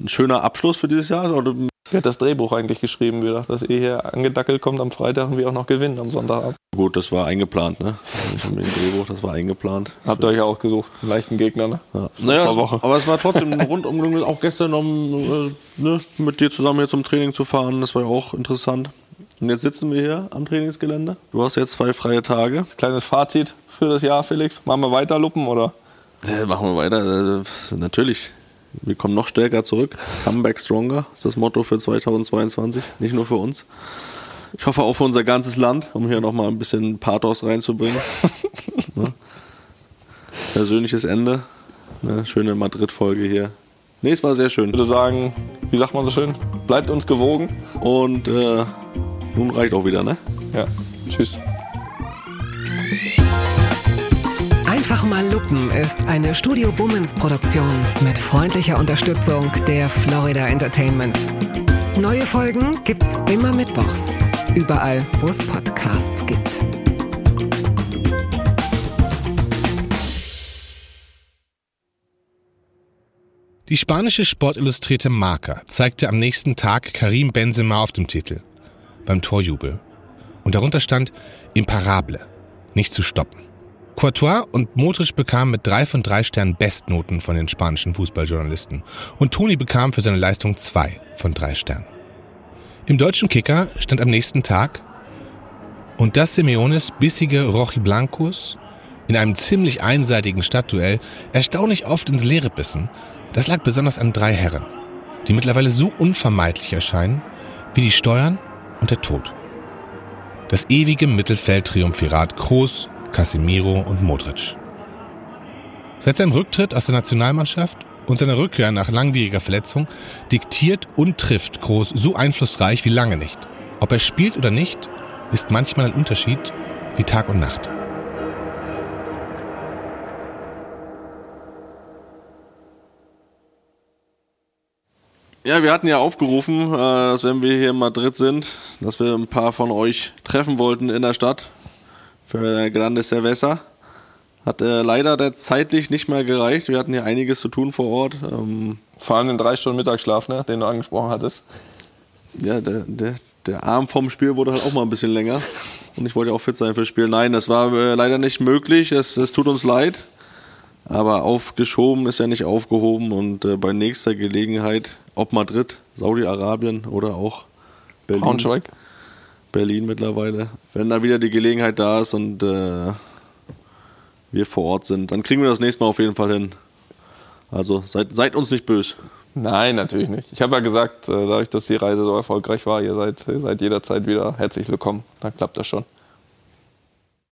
ein schöner Abschluss für dieses Jahr. Und Wer hat das Drehbuch eigentlich geschrieben wieder? Dass ihr hier angedackelt kommt am Freitag und wir auch noch gewinnen am Sonntagabend. Gut, das war eingeplant, ne? Ich habe den Drehbuch, das war eingeplant. Habt ihr euch ja auch gesucht, einen leichten Gegner, ne? Ja. Naja, es, Woche. aber es war trotzdem [laughs] ein rundum, auch gestern um, äh, ne, mit dir zusammen hier zum Training zu fahren, das war ja auch interessant. Und jetzt sitzen wir hier am Trainingsgelände. Du hast jetzt zwei freie Tage. Kleines Fazit für das Jahr, Felix. Machen wir weiter Luppen oder? Äh, machen wir weiter. Äh, natürlich. Wir kommen noch stärker zurück. Comeback stronger ist das Motto für 2022. Nicht nur für uns. Ich hoffe auch für unser ganzes Land, um hier nochmal ein bisschen Pathos reinzubringen. [laughs] ne? Persönliches Ende. Eine schöne Madrid-Folge hier. Nee, es war sehr schön. Ich würde sagen, wie sagt man so schön? Bleibt uns gewogen. Und äh, nun reicht auch wieder, ne? Ja. Tschüss. Einfach mal Lupen ist eine Studio Bummens Produktion mit freundlicher Unterstützung der Florida Entertainment. Neue Folgen gibt's immer mittwochs. Überall, wo es Podcasts gibt. Die spanische Sportillustrierte Marca zeigte am nächsten Tag Karim Benzema auf dem Titel beim Torjubel. Und darunter stand Imparable, nicht zu stoppen. Courtois und Modric bekamen mit drei von drei Sternen Bestnoten von den spanischen Fußballjournalisten und Toni bekam für seine Leistung zwei von drei Sternen. Im deutschen Kicker stand am nächsten Tag und dass Simeones bissige Rojiblancos in einem ziemlich einseitigen Stadtduell erstaunlich oft ins Leere bissen, das lag besonders an drei Herren, die mittlerweile so unvermeidlich erscheinen wie die Steuern und der Tod. Das ewige Mittelfeld-Triumphirat Kroos, Casemiro und Modric. Seit seinem Rücktritt aus der Nationalmannschaft und seiner Rückkehr nach langwieriger Verletzung diktiert und trifft Kroos so einflussreich wie lange nicht. Ob er spielt oder nicht, ist manchmal ein Unterschied wie Tag und Nacht. Ja, wir hatten ja aufgerufen, äh, dass wenn wir hier in Madrid sind, dass wir ein paar von euch treffen wollten in der Stadt für Grande Cerveza. Hat äh, leider der zeitlich nicht mehr gereicht. Wir hatten hier einiges zu tun vor Ort. Ähm, Vor allem den drei Stunden Mittagsschlaf, ne, den du angesprochen hattest. ja, der, der, der Arm vom Spiel wurde halt auch mal ein bisschen länger. Und ich wollte ja auch fit sein fürs Spiel. Nein, das war äh, leider nicht möglich. Es, es tut uns leid. Aber aufgeschoben ist ja nicht aufgehoben. Und äh, bei nächster Gelegenheit, ob Madrid, Saudi-Arabien oder auch Berlin. Braunschweig. Berlin mittlerweile. Wenn da wieder die Gelegenheit da ist und äh, wir vor Ort sind, dann kriegen wir das nächste Mal auf jeden Fall hin. Also seid, seid uns nicht böse. Nein, natürlich nicht. Ich habe ja gesagt, äh, dadurch, dass die Reise so erfolgreich war, ihr seid, ihr seid jederzeit wieder herzlich willkommen. Dann klappt das schon.